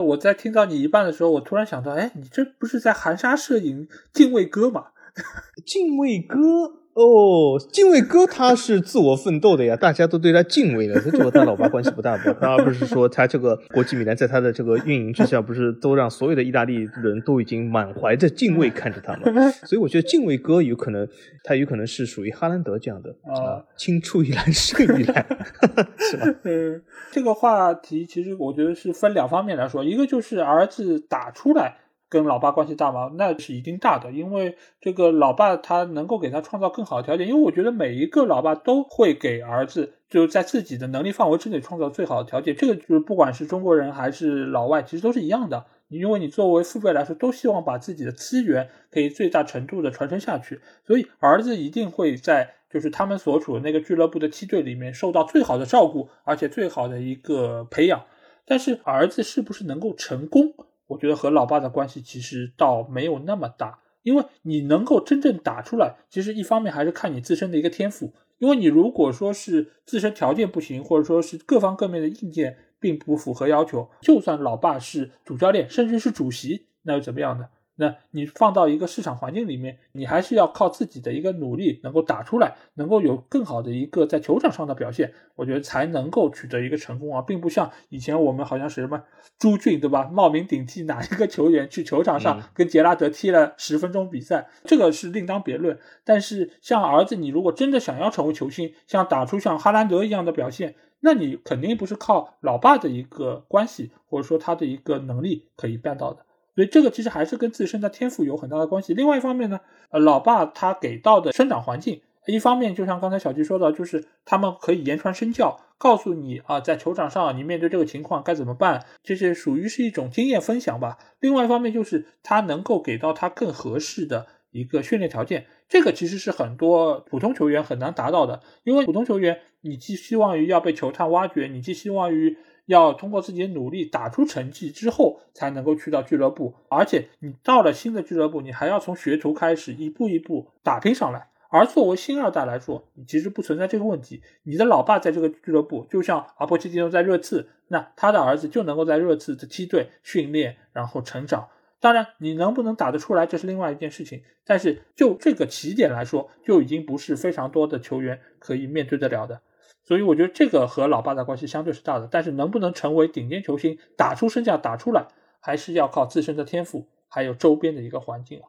我在听到你一半的时候，我突然想到，哎，你这不是在含沙射影敬畏哥吗？[LAUGHS] 敬畏哥。哦，敬畏哥他是自我奋斗的呀，大家都对他敬畏的，这和他老爸关系不大吧？当然不是说他这个国际米兰在他的这个运营之下，不是都让所有的意大利人都已经满怀着敬畏看着他吗？所以我觉得敬畏哥有可能，他有可能是属于哈兰德这样的啊，青出于蓝胜于蓝，[LAUGHS] 是吧？[LAUGHS] 嗯，这个话题其实我觉得是分两方面来说，一个就是儿子打出来。跟老爸关系大吗？那是一定大的，因为这个老爸他能够给他创造更好的条件。因为我觉得每一个老爸都会给儿子就是在自己的能力范围之内创造最好的条件。这个就是不管是中国人还是老外，其实都是一样的。因为你作为父辈来说，都希望把自己的资源可以最大程度的传承下去，所以儿子一定会在就是他们所处的那个俱乐部的梯队里面受到最好的照顾，而且最好的一个培养。但是儿子是不是能够成功？我觉得和老爸的关系其实倒没有那么大，因为你能够真正打出来，其实一方面还是看你自身的一个天赋。因为你如果说是自身条件不行，或者说是各方各面的硬件并不符合要求，就算老爸是主教练，甚至是主席，那又怎么样呢？那你放到一个市场环境里面，你还是要靠自己的一个努力，能够打出来，能够有更好的一个在球场上的表现，我觉得才能够取得一个成功啊，并不像以前我们好像是什么朱俊对吧，冒名顶替哪一个球员去球场上跟杰拉德踢了十分钟比赛，这个是另当别论。但是像儿子，你如果真的想要成为球星，像打出像哈兰德一样的表现，那你肯定不是靠老爸的一个关系或者说他的一个能力可以办到的。所以这个其实还是跟自身的天赋有很大的关系。另外一方面呢，呃，老爸他给到的生长环境，一方面就像刚才小吉说的，就是他们可以言传身教，告诉你啊，在球场上你面对这个情况该怎么办，这些属于是一种经验分享吧。另外一方面就是他能够给到他更合适的一个训练条件，这个其实是很多普通球员很难达到的，因为普通球员你寄希望于要被球探挖掘，你寄希望于。要通过自己的努力打出成绩之后，才能够去到俱乐部。而且你到了新的俱乐部，你还要从学徒开始，一步一步打拼上来。而作为新二代来说，你其实不存在这个问题。你的老爸在这个俱乐部，就像阿波切蒂诺在热刺，那他的儿子就能够在热刺的梯队训练，然后成长。当然，你能不能打得出来，这是另外一件事情。但是就这个起点来说，就已经不是非常多的球员可以面对得了的。所以我觉得这个和老爸的关系相对是大的，但是能不能成为顶尖球星，打出身价打出来，还是要靠自身的天赋，还有周边的一个环境啊。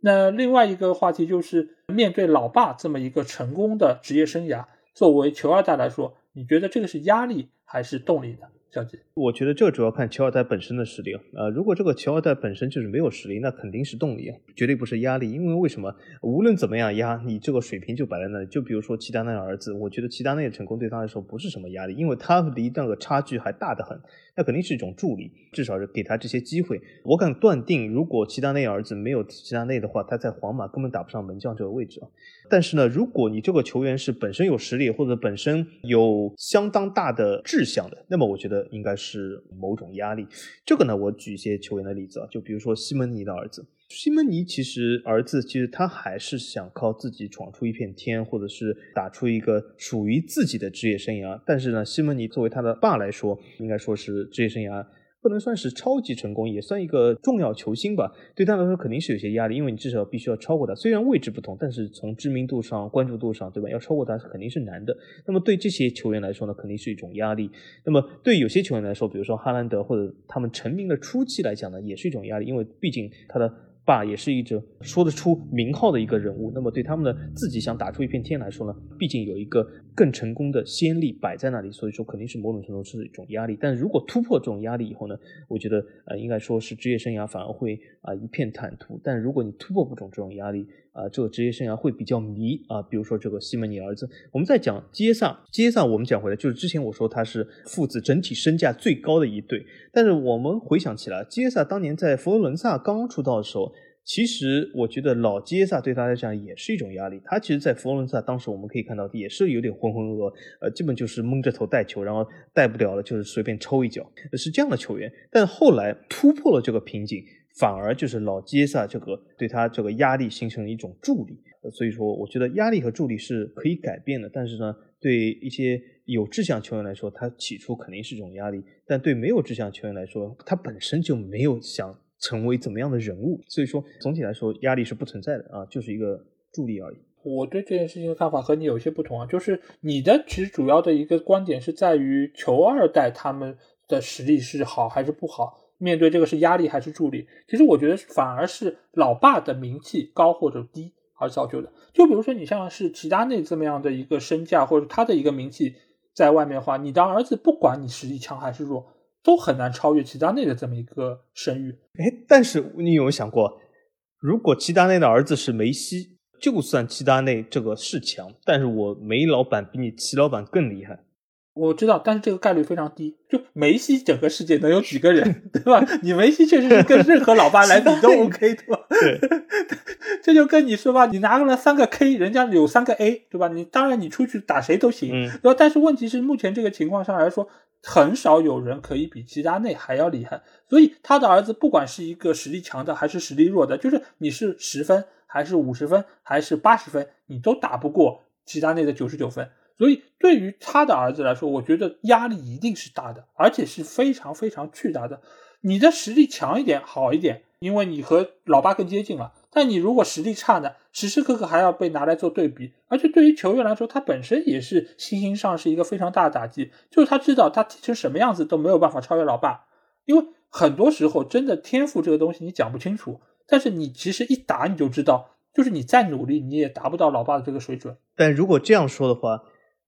那另外一个话题就是面对老爸这么一个成功的职业生涯，作为球二代来说，你觉得这个是压力还是动力呢？小吉，我觉得这主要看球二代本身的实力啊。呃，如果这个球二代本身就是没有实力，那肯定是动力啊，绝对不是压力。因为为什么？无论怎么样压，你这个水平就摆在那里。就比如说齐达内的儿子，我觉得齐达内的成功对他来说不是什么压力，因为他离那个差距还大得很。那肯定是一种助力，至少是给他这些机会。我敢断定，如果齐达内儿子没有齐达内的话，他在皇马根本打不上门将这个位置啊。但是呢，如果你这个球员是本身有实力，或者本身有相当大的志向的，那么我觉得应该是某种压力。这个呢，我举一些球员的例子啊，就比如说西蒙尼的儿子。西蒙尼其实儿子其实他还是想靠自己闯出一片天，或者是打出一个属于自己的职业生涯。但是呢，西蒙尼作为他的爸来说，应该说是职业生涯不能算是超级成功，也算一个重要球星吧。对他来说肯定是有些压力，因为你至少必须要超过他。虽然位置不同，但是从知名度上、关注度上，对吧？要超过他肯定是难的。那么对这些球员来说呢，肯定是一种压力。那么对有些球员来说，比如说哈兰德或者他们成名的初期来讲呢，也是一种压力，因为毕竟他的。爸也是一种说得出名号的一个人物，那么对他们的自己想打出一片天来说呢，毕竟有一个更成功的先例摆在那里，所以说肯定是某种程度是一种压力。但如果突破这种压力以后呢，我觉得呃应该说是职业生涯反而会啊一片坦途。但如果你突破不中这种压力啊，这个职业生涯会比较迷啊。比如说这个西门尼儿子，我们在讲接上接上，我们讲回来就是之前我说他是父子整体身价最高的一对，但是我们回想起来，接萨当年在佛罗伦萨刚刚出道的时候。其实我觉得老杰萨对他来讲也是一种压力。他其实，在佛罗伦萨当时我们可以看到也是有点浑浑噩噩，呃，基本就是蒙着头带球，然后带不了了就是随便抽一脚，是这样的球员。但后来突破了这个瓶颈，反而就是老杰萨这个对他这个压力形成了一种助力。所以说，我觉得压力和助力是可以改变的。但是呢，对一些有志向球员来说，他起初肯定是一种压力；但对没有志向球员来说，他本身就没有想。成为怎么样的人物？所以说，总体来说，压力是不存在的啊，就是一个助力而已。我对这件事情的看法和你有些不同啊，就是你的其实主要的一个观点是在于球二代他们的实力是好还是不好，面对这个是压力还是助力？其实我觉得反而是老爸的名气高或者低而造就的。就比如说你像是齐达内这么样的一个身价或者他的一个名气在外面的话，你的儿子不管你实力强还是弱。都很难超越齐达内的这么一个声誉。哎，但是你有没有想过，如果齐达内的儿子是梅西，就算齐达内这个是强，但是我梅老板比你齐老板更厉害。我知道，但是这个概率非常低。就梅西整个世界能有几个人，对吧？你梅西确实是跟任何老爸来比都 OK，对吧？对，[LAUGHS] 这就跟你说吧，你拿了三个 K，人家有三个 A，对吧？你当然你出去打谁都行，对吧？但是问题是，目前这个情况上来说。很少有人可以比齐达内还要厉害，所以他的儿子不管是一个实力强的还是实力弱的，就是你是十分还是五十分还是八十分，你都打不过齐达内的九十九分。所以对于他的儿子来说，我觉得压力一定是大的，而且是非常非常巨大的。你的实力强一点好一点，因为你和老爸更接近了。但你如果实力差呢，时时刻刻还要被拿来做对比，而且对于球员来说，他本身也是心上是一个非常大的打击。就是他知道他踢成什么样子都没有办法超越老爸，因为很多时候真的天赋这个东西你讲不清楚，但是你其实一打你就知道，就是你再努力你也达不到老爸的这个水准。但如果这样说的话，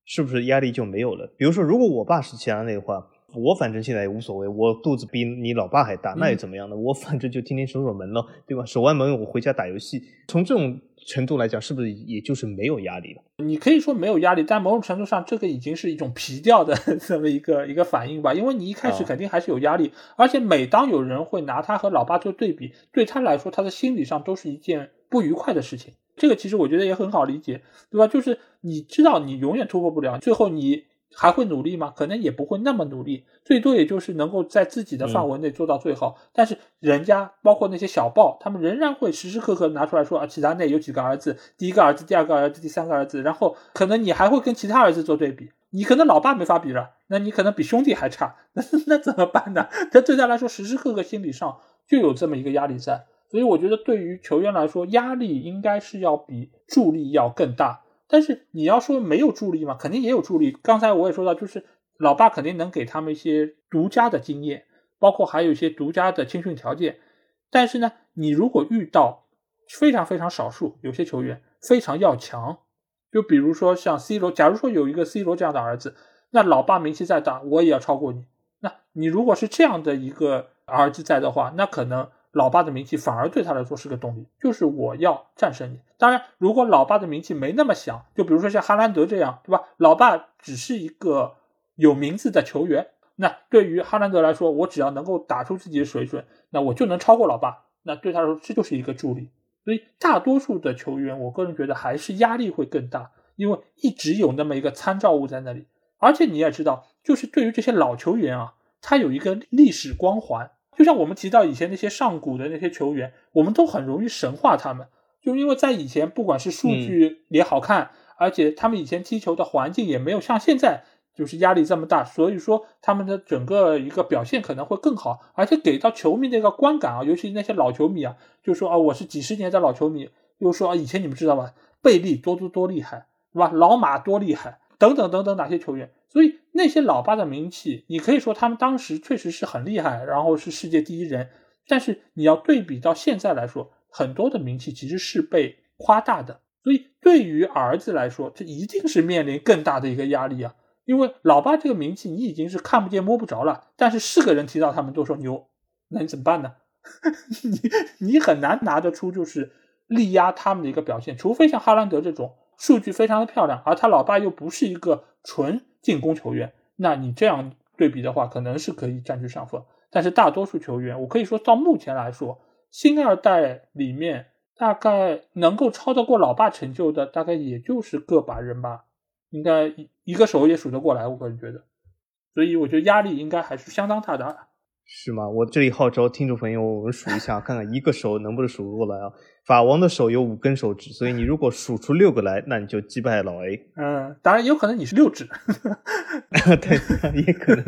是不是压力就没有了？比如说，如果我爸是齐达内的话。我反正现在也无所谓，我肚子比你老爸还大，那又怎么样呢？我反正就天天守守门了，对吧？守完门我回家打游戏。从这种程度来讲，是不是也就是没有压力了？你可以说没有压力，但某种程度上，这个已经是一种皮掉的 [LAUGHS] 这么一个一个反应吧。因为你一开始肯定还是有压力，而且每当有人会拿他和老爸做对比，对他来说，他的心理上都是一件不愉快的事情。这个其实我觉得也很好理解，对吧？就是你知道你永远突破不了，最后你。还会努力吗？可能也不会那么努力，最多也就是能够在自己的范围内做到最好。但是人家包括那些小报，他们仍然会时时刻刻拿出来说啊，齐达内有几个儿子，第一个儿子、第二个儿子、第三个儿子，然后可能你还会跟其他儿子做对比，你可能老爸没法比了，那你可能比兄弟还差，那 [LAUGHS] 那怎么办呢？[LAUGHS] 这对他来说时时刻刻心理上就有这么一个压力在，所以我觉得对于球员来说，压力应该是要比助力要更大。但是你要说没有助力嘛？肯定也有助力。刚才我也说到，就是老爸肯定能给他们一些独家的经验，包括还有一些独家的青训条件。但是呢，你如果遇到非常非常少数有些球员非常要强，就比如说像 C 罗，假如说有一个 C 罗这样的儿子，那老爸名气再大，我也要超过你。那你如果是这样的一个儿子在的话，那可能老爸的名气反而对他来说是个动力，就是我要战胜你。当然，如果老爸的名气没那么响，就比如说像哈兰德这样，对吧？老爸只是一个有名字的球员，那对于哈兰德来说，我只要能够打出自己的水准，那我就能超过老爸。那对他来说，这就是一个助力。所以，大多数的球员，我个人觉得还是压力会更大，因为一直有那么一个参照物在那里。而且你也知道，就是对于这些老球员啊，他有一个历史光环。就像我们提到以前那些上古的那些球员，我们都很容易神化他们，就因为在以前，不管是数据也好看，而且他们以前踢球的环境也没有像现在。就是压力这么大，所以说他们的整个一个表现可能会更好，而且给到球迷的一个观感啊，尤其那些老球迷啊，就说啊，我是几十年的老球迷，又说啊，以前你们知道吧，贝利多多多厉害，是吧？老马多厉害，等等等等哪些球员，所以那些老八的名气，你可以说他们当时确实是很厉害，然后是世界第一人，但是你要对比到现在来说，很多的名气其实是被夸大的，所以对于儿子来说，这一定是面临更大的一个压力啊。因为老八这个名气你已经是看不见摸不着了，但是是个人提到他们都说牛，那你怎么办呢？[LAUGHS] 你你很难拿得出就是力压他们的一个表现，除非像哈兰德这种数据非常的漂亮，而他老爸又不是一个纯进攻球员，那你这样对比的话，可能是可以占据上风。但是大多数球员，我可以说到目前来说，新二代里面大概能够超得过老爸成就的，大概也就是个把人吧。应该一一个手也数得过来，我个人觉得，所以我觉得压力应该还是相当大的。是吗？我这里号召听众朋友，我们数一下，看看一个手能不能数过来啊？法王的手有五根手指，所以你如果数出六个来，那你就击败老 A。嗯，当然有可能你是六指，[LAUGHS] 对，也可能。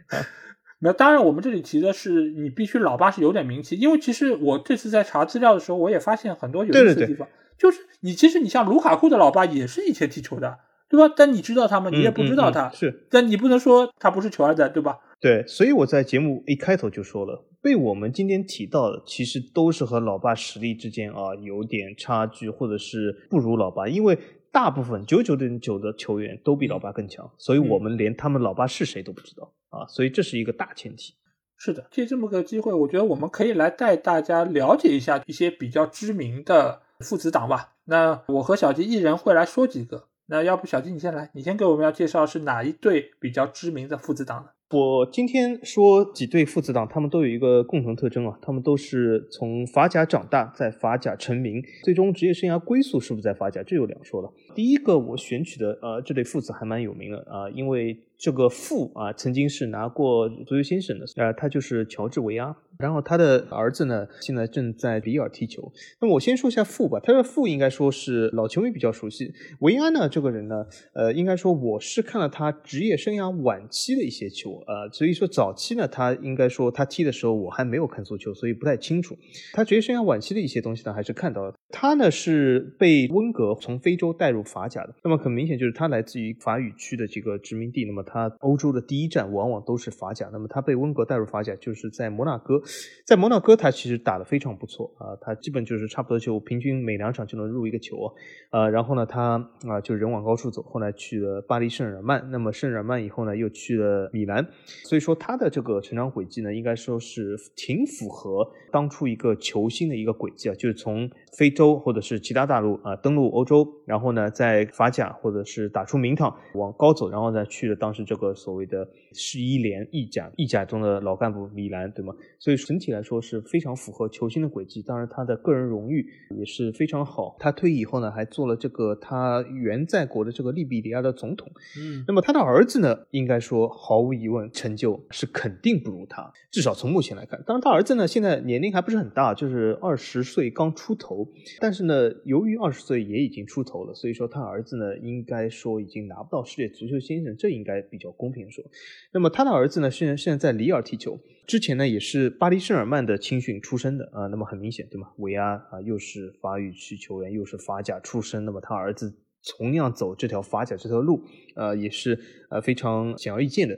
[LAUGHS] 那当然，我们这里提的是你必须老八是有点名气，因为其实我这次在查资料的时候，我也发现很多有意思的地方，就是你其实你像卢卡库的老爸也是以前踢球的。对吧？但你知道他吗？你也不知道他。是，但你不能说他不是球儿的，对吧？对，所以我在节目一开头就说了，被我们今天提到的，其实都是和老爸实力之间啊有点差距，或者是不如老爸。因为大部分九九点九的球员都比老爸更强，所以我们连他们老爸是谁都不知道啊。所以这是一个大前提。是的，借这么个机会，我觉得我们可以来带大家了解一下一些比较知名的父子档吧。那我和小吉一人会来说几个。那要不小金你先来，你先给我们要介绍是哪一对比较知名的父子档呢？我今天说几对父子档，他们都有一个共同特征啊，他们都是从法甲长大，在法甲成名，最终职业生涯归宿是不是在法甲，这有两说了。第一个我选取的呃这对父子还蛮有名的啊，因为这个父啊曾经是拿过足球先生的，呃他就是乔治维阿。然后他的儿子呢，现在正在里尔踢球。那么我先说一下父吧，他的父应该说是老球迷比较熟悉。维安呢，这个人呢，呃，应该说我是看了他职业生涯晚期的一些球，呃，所以说早期呢，他应该说他踢的时候我还没有看足球，所以不太清楚。他职业生涯晚期的一些东西呢，还是看到了。他呢是被温格从非洲带入法甲的，那么很明显就是他来自于法语区的这个殖民地。那么他欧洲的第一站往往都是法甲。那么他被温格带入法甲，就是在摩纳哥。在摩纳哥，他其实打得非常不错啊，他基本就是差不多就平均每两场就能入一个球啊，呃，然后呢，他啊就人往高处走，后来去了巴黎圣日耳曼，那么圣日耳曼以后呢，又去了米兰，所以说他的这个成长轨迹呢，应该说是挺符合当初一个球星的一个轨迹啊，就是从非洲或者是其他大陆啊登陆欧洲，然后呢在法甲或者是打出名堂往高走，然后再去了当时这个所谓的十一连意甲，意甲中的老干部米兰，对吗？所以整体来说是非常符合球星的轨迹。当然，他的个人荣誉也是非常好。他退役以后呢，还做了这个他原在国的这个利比里亚的总统。嗯，那么他的儿子呢，应该说毫无疑问成就是肯定不如他，至少从目前来看。当然，他儿子呢现在年龄还不是很大，就是二十岁刚出头。但是呢，由于二十岁也已经出头了，所以说他儿子呢应该说已经拿不到世界足球先生，这应该比较公平说。那么他的儿子呢，现在现在在里尔踢球。之前呢，也是巴黎圣日耳曼的青训出身的啊，那么很明显，对吗？维阿啊，又是法语区球员，又是法甲出身，那么他儿子同样走这条法甲这条路，呃，也是呃非常显而易见的。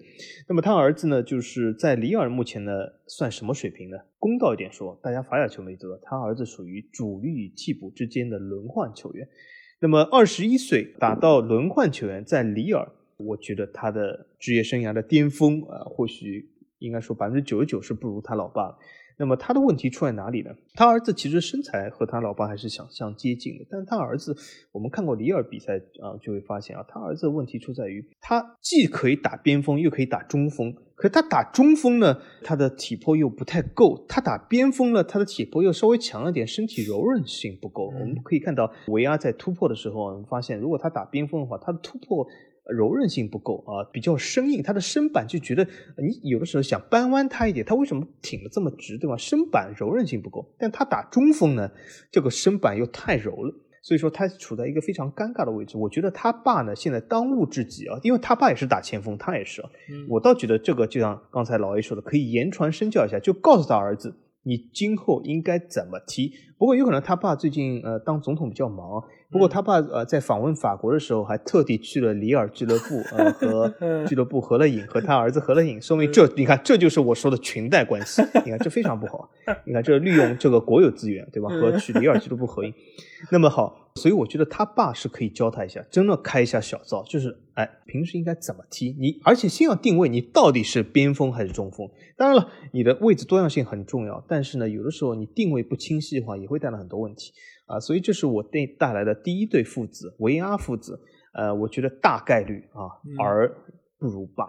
那么他儿子呢，就是在里尔目前呢，算什么水平呢？公道一点说，大家法甲球迷知道，他儿子属于主力与替补之间的轮换球员。那么二十一岁打到轮换球员，在里尔，我觉得他的职业生涯的巅峰啊，或许。应该说百分之九十九是不如他老爸。那么他的问题出在哪里呢？他儿子其实身材和他老爸还是想相接近的，但是他儿子，我们看过里尔比赛啊，就会发现啊，他儿子的问题出在于他既可以打边锋，又可以打中锋，可是他打中锋呢，他的体魄又不太够；他打边锋呢，他的体魄又稍微强了点，身体柔韧性不够。我们可以看到维阿在突破的时候，我们发现如果他打边锋的话，他的突破。柔韧性不够啊，比较生硬，它的身板就觉得你有的时候想扳弯它一点，它为什么挺得这么直，对吧？身板柔韧性不够，但他打中锋呢，这个身板又太柔了，所以说他处在一个非常尴尬的位置。我觉得他爸呢，现在当务之急啊，因为他爸也是打前锋，他也是啊，我倒觉得这个就像刚才老 A 说的，可以言传身教一下，就告诉他儿子。你今后应该怎么踢？不过有可能他爸最近呃当总统比较忙。不过他爸呃在访问法国的时候，还特地去了里尔俱乐部呃 [LAUGHS] 和俱乐部合了影，和他儿子合了影，说明这你看这就是我说的裙带关系。你看这非常不好。[LAUGHS] 你看这利用这个国有资源对吧？和去里尔俱乐部合影，那么好。所以我觉得他爸是可以教他一下，真的开一下小灶，就是哎，平时应该怎么踢你，而且先要定位你到底是边锋还是中锋。当然了，你的位置多样性很重要，但是呢，有的时候你定位不清晰的话，也会带来很多问题啊。所以这是我带带来的第一对父子维阿父子，呃，我觉得大概率啊儿不如爸。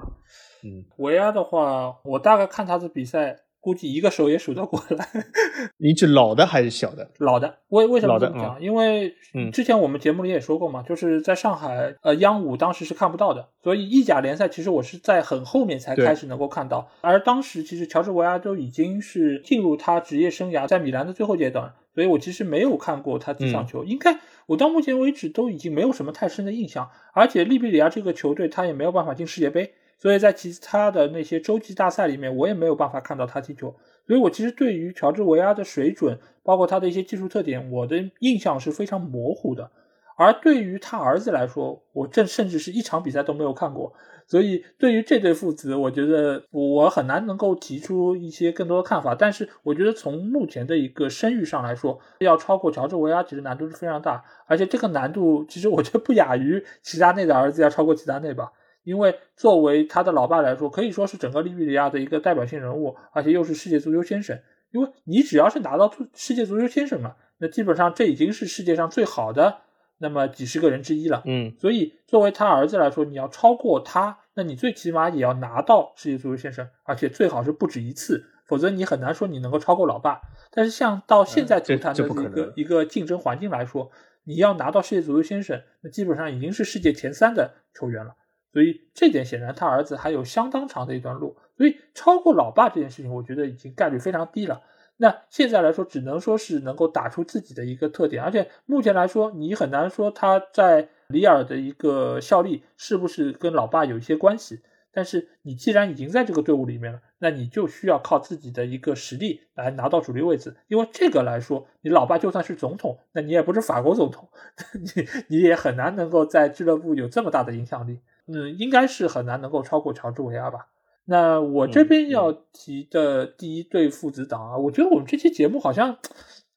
嗯，维阿的话，我大概看他的比赛。估计一个手也数得过来。[LAUGHS] 你指老的还是小的？老的。为为什么这么讲？因为之前我们节目里也说过嘛，就是在上海，呃，央五当时是看不到的，所以意甲联赛其实我是在很后面才开始能够看到。而当时其实乔治维阿都已经是进入他职业生涯在米兰的最后阶段，所以我其实没有看过他几场球。应该我到目前为止都已经没有什么太深的印象。而且利比里亚这个球队他也没有办法进世界杯。所以在其他的那些洲际大赛里面，我也没有办法看到他踢球。所以我其实对于乔治维阿的水准，包括他的一些技术特点，我的印象是非常模糊的。而对于他儿子来说，我这甚至是一场比赛都没有看过。所以对于这对父子，我觉得我很难能够提出一些更多的看法。但是我觉得从目前的一个声誉上来说，要超过乔治维阿，其实难度是非常大。而且这个难度，其实我觉得不亚于齐达内的儿子要超过齐达内吧。因为作为他的老爸来说，可以说是整个利比里亚的一个代表性人物，而且又是世界足球先生。因为你只要是拿到世界足球先生嘛，那基本上这已经是世界上最好的那么几十个人之一了。嗯，所以作为他儿子来说，你要超过他，那你最起码也要拿到世界足球先生，而且最好是不止一次，否则你很难说你能够超过老爸。但是像到现在足坛的一个一个竞争环境来说，你要拿到世界足球先生，那基本上已经是世界前三的球员了。所以这点显然他儿子还有相当长的一段路，所以超过老爸这件事情，我觉得已经概率非常低了。那现在来说，只能说是能够打出自己的一个特点，而且目前来说，你很难说他在里尔的一个效力是不是跟老爸有一些关系。但是你既然已经在这个队伍里面了，那你就需要靠自己的一个实力来拿到主力位置，因为这个来说，你老爸就算是总统，那你也不是法国总统，[LAUGHS] 你你也很难能够在俱乐部有这么大的影响力。嗯，应该是很难能够超过乔治维亚吧？那我这边要提的第一对父子档啊，我觉得我们这期节目好像，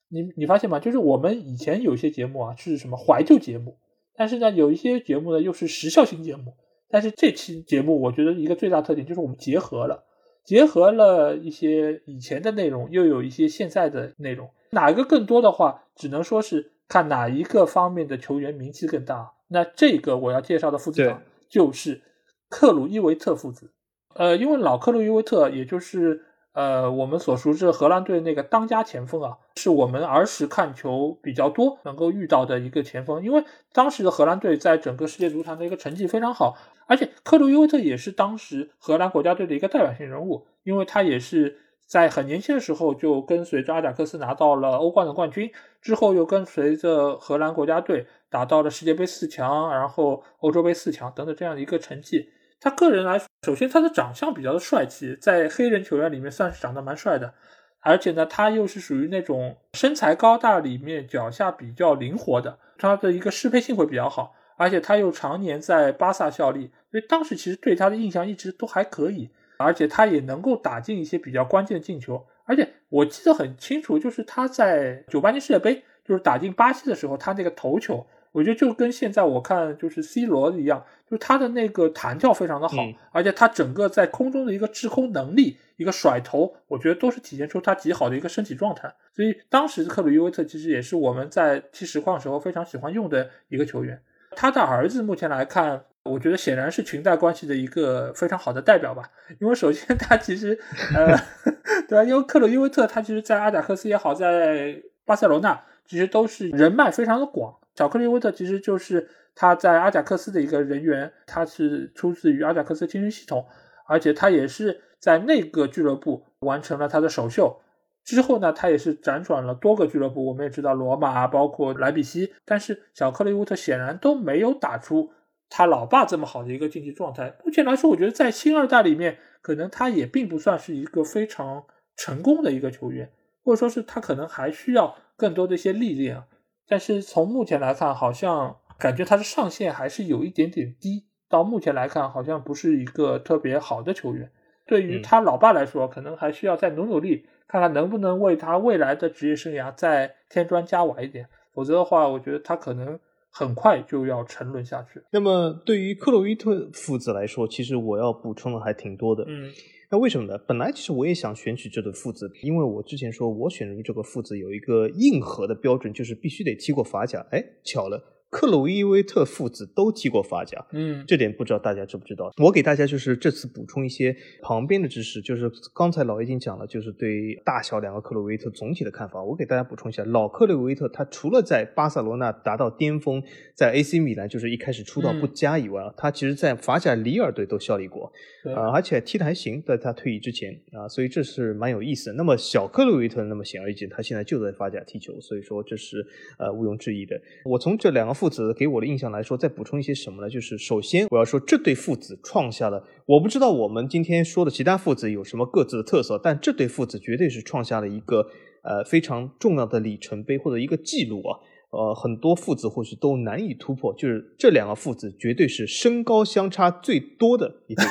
你你发现吗？就是我们以前有些节目啊是什么怀旧节目，但是呢有一些节目呢又是时效性节目。但是这期节目我觉得一个最大特点就是我们结合了，结合了一些以前的内容，又有一些现在的内容，哪个更多的话，只能说是看哪一个方面的球员名气更大。那这个我要介绍的父子档。就是克鲁伊维特父子，呃，因为老克鲁伊维特，也就是呃我们所熟知的荷兰队那个当家前锋啊，是我们儿时看球比较多能够遇到的一个前锋。因为当时的荷兰队在整个世界足坛的一个成绩非常好，而且克鲁伊维特也是当时荷兰国家队的一个代表性人物，因为他也是在很年轻的时候就跟随着阿贾克斯拿到了欧冠的冠军，之后又跟随着荷兰国家队。打到了世界杯四强，然后欧洲杯四强等等这样的一个成绩。他个人来说，首先他的长相比较的帅气，在黑人球员里面算是长得蛮帅的，而且呢，他又是属于那种身材高大里面脚下比较灵活的，他的一个适配性会比较好，而且他又常年在巴萨效力，所以当时其实对他的印象一直都还可以，而且他也能够打进一些比较关键的进球，而且我记得很清楚，就是他在九八年世界杯就是打进巴西的时候，他那个头球。我觉得就跟现在我看就是 C 罗一样，就是他的那个弹跳非常的好，而且他整个在空中的一个滞空能力、一个甩头，我觉得都是体现出他极好的一个身体状态。所以当时克鲁伊维特其实也是我们在踢实况时候非常喜欢用的一个球员。他的儿子目前来看，我觉得显然是裙带关系的一个非常好的代表吧。因为首先他其实呃，[LAUGHS] 对吧，因为克鲁伊维特他其实在阿贾克斯也好，在巴塞罗那。其实都是人脉非常的广。小克利威特其实就是他在阿贾克斯的一个人员，他是出自于阿贾克斯青训系统，而且他也是在那个俱乐部完成了他的首秀。之后呢，他也是辗转了多个俱乐部。我们也知道罗马啊，包括莱比锡，但是小克利乌特显然都没有打出他老爸这么好的一个竞技状态。目前来说，我觉得在新二代里面，可能他也并不算是一个非常成功的一个球员，或者说是他可能还需要。更多的一些历练，但是从目前来看，好像感觉他的上限还是有一点点低。到目前来看，好像不是一个特别好的球员。对于他老爸来说，可能还需要再努努力，看看能不能为他未来的职业生涯再添砖加瓦一点。否则的话，我觉得他可能很快就要沉沦下去。那么，对于克洛伊特父子来说，其实我要补充的还挺多的。嗯。那为什么呢？本来其实我也想选取这对父子，因为我之前说我选入这个父子有一个硬核的标准，就是必须得踢过法甲。哎，巧了。克鲁伊维特父子都踢过法甲，嗯，这点不知道大家知不知道？我给大家就是这次补充一些旁边的知识，就是刚才老已经讲了，就是对大小两个克鲁维特总体的看法。我给大家补充一下，老克鲁维特他除了在巴塞罗那达到巅峰，在 AC 米兰就是一开始出道不佳以外，他其实在法甲里尔队都效力过，啊，而且踢得还行，在他退役之前啊，所以这是蛮有意思的。那么小克鲁维特，那么显而易见，他现在就在法甲踢球，所以说这是呃毋庸置疑的。我从这两个。父子给我的印象来说，再补充一些什么呢？就是首先我要说，这对父子创下了，我不知道我们今天说的其他父子有什么各自的特色，但这对父子绝对是创下了一个呃非常重要的里程碑或者一个记录啊。呃，很多父子或许都难以突破，就是这两个父子绝对是身高相差最多的一对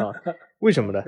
啊。为什么呢？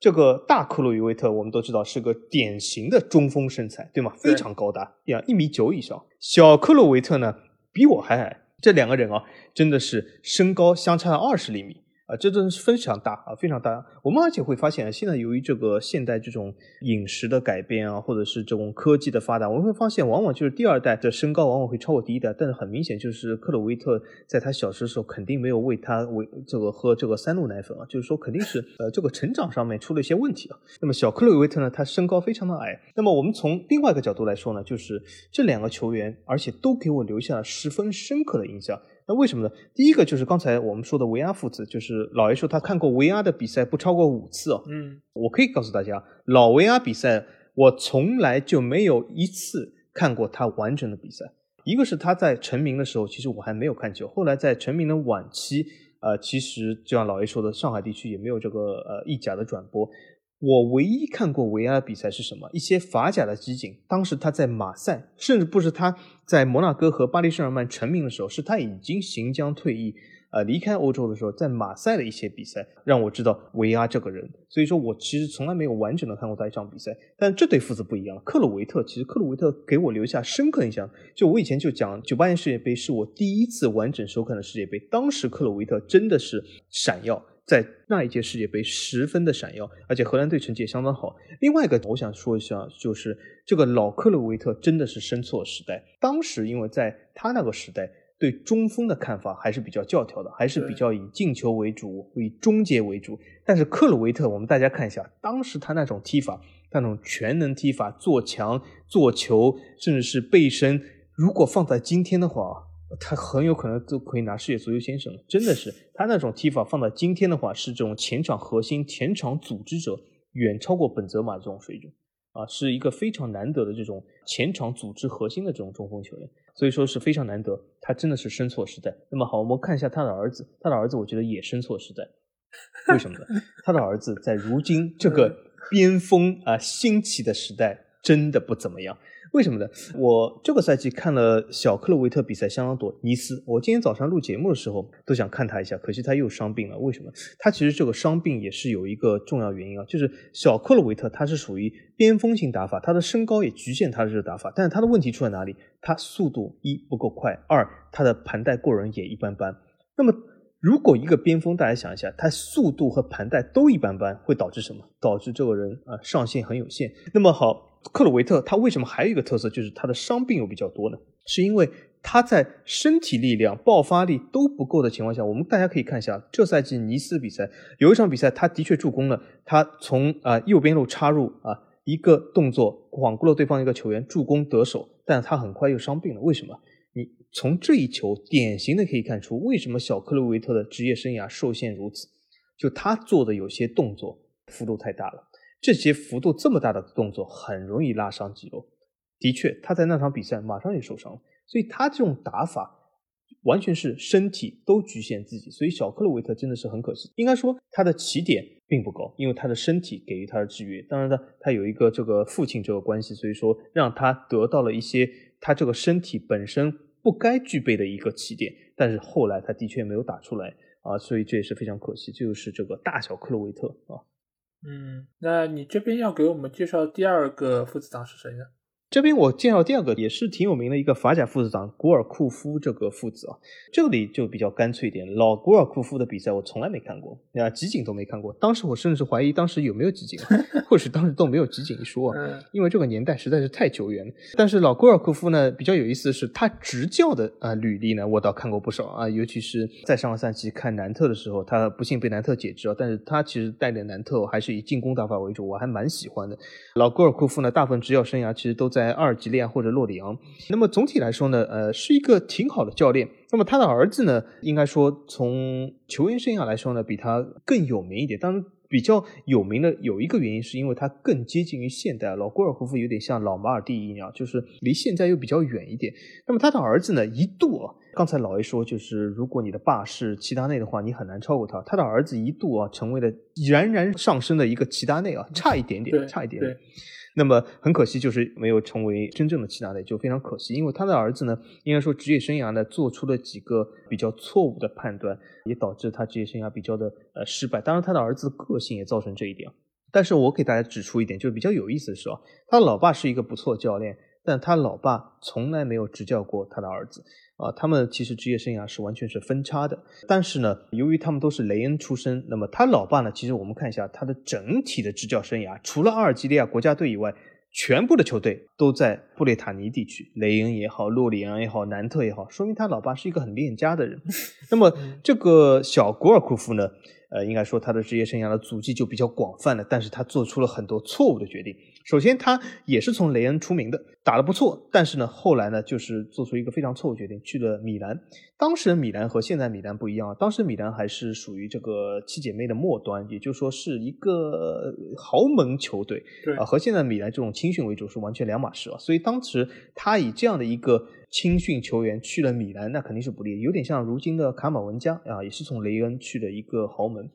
这个大克鲁伊维特，我们都知道是个典型的中锋身材，对吗？非常高大，呀，一米九以上。小克鲁维特呢？比我还矮，这两个人啊，真的是身高相差了二十厘米。啊，这真是非常大啊，非常大。我们而且会发现，现在由于这个现代这种饮食的改变啊，或者是这种科技的发达，我们会发现，往往就是第二代的身高往往会超过第一代。但是很明显，就是克鲁维特在他小时的时候肯定没有喂他喂这个喝这个三鹿奶粉啊，就是说肯定是 [LAUGHS] 呃这个成长上面出了一些问题啊。那么小克鲁维特呢，他身高非常的矮。那么我们从另外一个角度来说呢，就是这两个球员，而且都给我留下了十分深刻的印象。那为什么呢？第一个就是刚才我们说的维阿父子，就是老爷说他看过维阿的比赛不超过五次哦。嗯，我可以告诉大家，老维阿比赛我从来就没有一次看过他完整的比赛。一个是他在成名的时候，其实我还没有看球；后来在成名的晚期，呃，其实就像老爷说的，上海地区也没有这个呃意甲的转播。我唯一看过维阿的比赛是什么？一些法甲的集锦。当时他在马赛，甚至不是他在摩纳哥和巴黎圣日耳曼成名的时候，是他已经行将退役，呃，离开欧洲的时候，在马赛的一些比赛，让我知道维阿这个人。所以说我其实从来没有完整的看过他一场比赛。但这对父子不一样了，克鲁维特其实克鲁维特给我留下深刻印象。就我以前就讲，九八年世界杯是我第一次完整收看的世界杯，当时克鲁维特真的是闪耀。在那一届世界杯十分的闪耀，而且荷兰队成绩也相当好。另外一个我想说一下，就是这个老克鲁维特真的是生错时代。当时因为在他那个时代，对中锋的看法还是比较教条的，还是比较以进球为主，以终结为主。但是克鲁维特，我们大家看一下，当时他那种踢法，那种全能踢法，做强、做球，甚至是背身，如果放在今天的话。他很有可能都可以拿世界足球先生了，真的是他那种踢法放到今天的话，是这种前场核心、前场组织者，远超过本泽马这种水准啊，是一个非常难得的这种前场组织核心的这种中锋球员，所以说是非常难得，他真的是生错时代。那么好，我们看一下他的儿子，他的儿子我觉得也生错时代，为什么呢？他的儿子在如今这个边锋啊兴起的时代。真的不怎么样。为什么呢？我这个赛季看了小克洛维特比赛相当多，尼斯。我今天早上录节目的时候都想看他一下，可惜他又伤病了。为什么？他其实这个伤病也是有一个重要原因啊，就是小克洛维特他是属于边锋型打法，他的身高也局限他的这个打法。但是他的问题出在哪里？他速度一不够快，二他的盘带过人也一般般。那么如果一个边锋，大家想一下，他速度和盘带都一般般，会导致什么？导致这个人啊上限很有限。那么好。克鲁维特他为什么还有一个特色，就是他的伤病又比较多呢？是因为他在身体力量、爆发力都不够的情况下，我们大家可以看一下这赛季尼斯比赛有一场比赛，他的确助攻了，他从啊右边路插入啊一个动作晃过了对方一个球员，助攻得手，但他很快又伤病了。为什么？你从这一球典型的可以看出，为什么小克鲁维特的职业生涯受限如此？就他做的有些动作幅度太大了。这些幅度这么大的动作很容易拉伤肌肉。的确，他在那场比赛马上就受伤了，所以他这种打法完全是身体都局限自己。所以小克洛维特真的是很可惜。应该说他的起点并不高，因为他的身体给予他的制约。当然呢，他有一个这个父亲这个关系，所以说让他得到了一些他这个身体本身不该具备的一个起点。但是后来他的确没有打出来啊，所以这也是非常可惜。这就是这个大小克洛维特啊。嗯，那你这边要给我们介绍第二个父子档是谁呢？这边我介绍第二个也是挺有名的一个法甲父子档古尔库夫这个父子啊，这里就比较干脆一点。老古尔库夫的比赛我从来没看过，啊，集锦都没看过。当时我甚至怀疑当时有没有集锦，[LAUGHS] 或许当时都没有集锦一说，因为这个年代实在是太久远了。但是老古尔库夫呢，比较有意思的是他执教的啊履历呢，我倒看过不少啊，尤其是在上个赛季看南特的时候，他不幸被南特解职啊，但是他其实带领南特还是以进攻打法为主，我还蛮喜欢的。老古尔库夫呢，大部分执教生涯其实都在。在阿尔及利亚或者洛里昂，那么总体来说呢，呃，是一个挺好的教练。那么他的儿子呢，应该说从球员生涯来说呢，比他更有名一点。当然，比较有名的有一个原因，是因为他更接近于现代。老郭尔霍夫有点像老马尔蒂一样，就是离现在又比较远一点。那么他的儿子呢，一度啊，刚才老 A 说，就是如果你的爸是齐达内的话，你很难超过他。他的儿子一度啊，成为了冉冉上升的一个齐达内啊，差一点点，差一点点。那么很可惜，就是没有成为真正的齐达内，就非常可惜。因为他的儿子呢，应该说职业生涯呢做出了几个比较错误的判断，也导致他职业生涯比较的呃失败。当然，他的儿子个性也造成这一点。但是我给大家指出一点，就是比较有意思的是啊，他老爸是一个不错教练。但他老爸从来没有执教过他的儿子啊，他们其实职业生涯是完全是分叉的。但是呢，由于他们都是雷恩出身，那么他老爸呢，其实我们看一下他的整体的执教生涯，除了阿尔及利亚国家队以外，全部的球队都在布列塔尼地区，雷恩也好，洛里昂也好，南特也好，说明他老爸是一个很恋家的人。[LAUGHS] 那么这个小古尔库夫呢？呃，应该说他的职业生涯的足迹就比较广泛了，但是他做出了很多错误的决定。首先，他也是从雷恩出名的，打得不错，但是呢，后来呢，就是做出一个非常错误决定，去了米兰。当时的米兰和现在米兰不一样啊，当时米兰还是属于这个七姐妹的末端，也就是说是一个豪门球队，啊，和现在米兰这种青训为主是完全两码事啊。所以当时他以这样的一个。青训球员去了米兰，那肯定是不利，有点像如今的卡马文加啊，也是从雷恩去的一个豪门。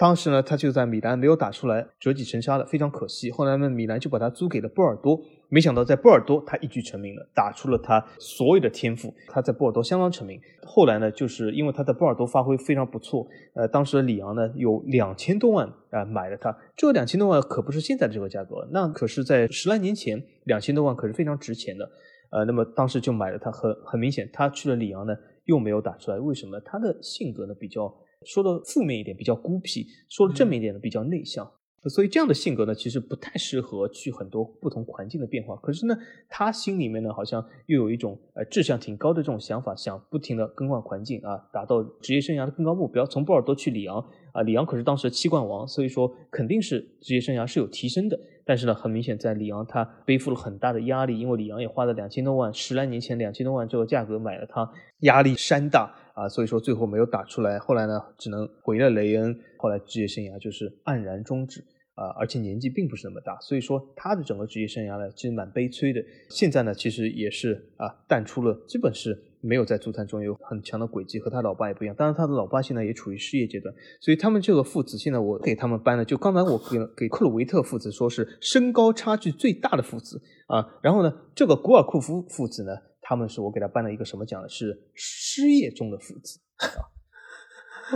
当时呢，他就在米兰没有打出来，折戟沉沙了，非常可惜。后来呢，米兰就把他租给了波尔多，没想到在波尔多他一举成名了，打出了他所有的天赋。他在波尔多相当成名。后来呢，就是因为他在波尔多发挥非常不错，呃，当时的里昂呢有两千多万啊买了他，这个两千多万可不是现在的这个价格，那可是在十来年前两千多万可是非常值钱的。呃，那么当时就买了他，很很明显，他去了里昂呢，又没有打出来，为什么？他的性格呢比较说的负面一点，比较孤僻；说的正面一点呢，比较内向。所以这样的性格呢，其实不太适合去很多不同环境的变化。可是呢，他心里面呢，好像又有一种呃志向挺高的这种想法，想不停的更换环境啊，达到职业生涯的更高目标。从波尔多去里昂啊，里昂可是当时的七冠王，所以说肯定是职业生涯是有提升的。但是呢，很明显在里昂他背负了很大的压力，因为里昂也花了两千多万，十来年前两千多万这个价格买了他，压力山大啊，所以说最后没有打出来。后来呢，只能回了雷恩，后来职业生涯就是黯然终止。啊，而且年纪并不是那么大，所以说他的整个职业生涯呢，其实蛮悲催的。现在呢，其实也是啊，淡出了，基本是没有在足坛中有很强的轨迹，和他老爸也不一样。当然，他的老爸现在也处于失业阶段，所以他们这个父子现在我给他们颁的，就刚才我给给克鲁维特父子说是身高差距最大的父子啊。然后呢，这个古尔库夫父子呢，他们是我给他颁了一个什么奖呢？是失业中的父子啊。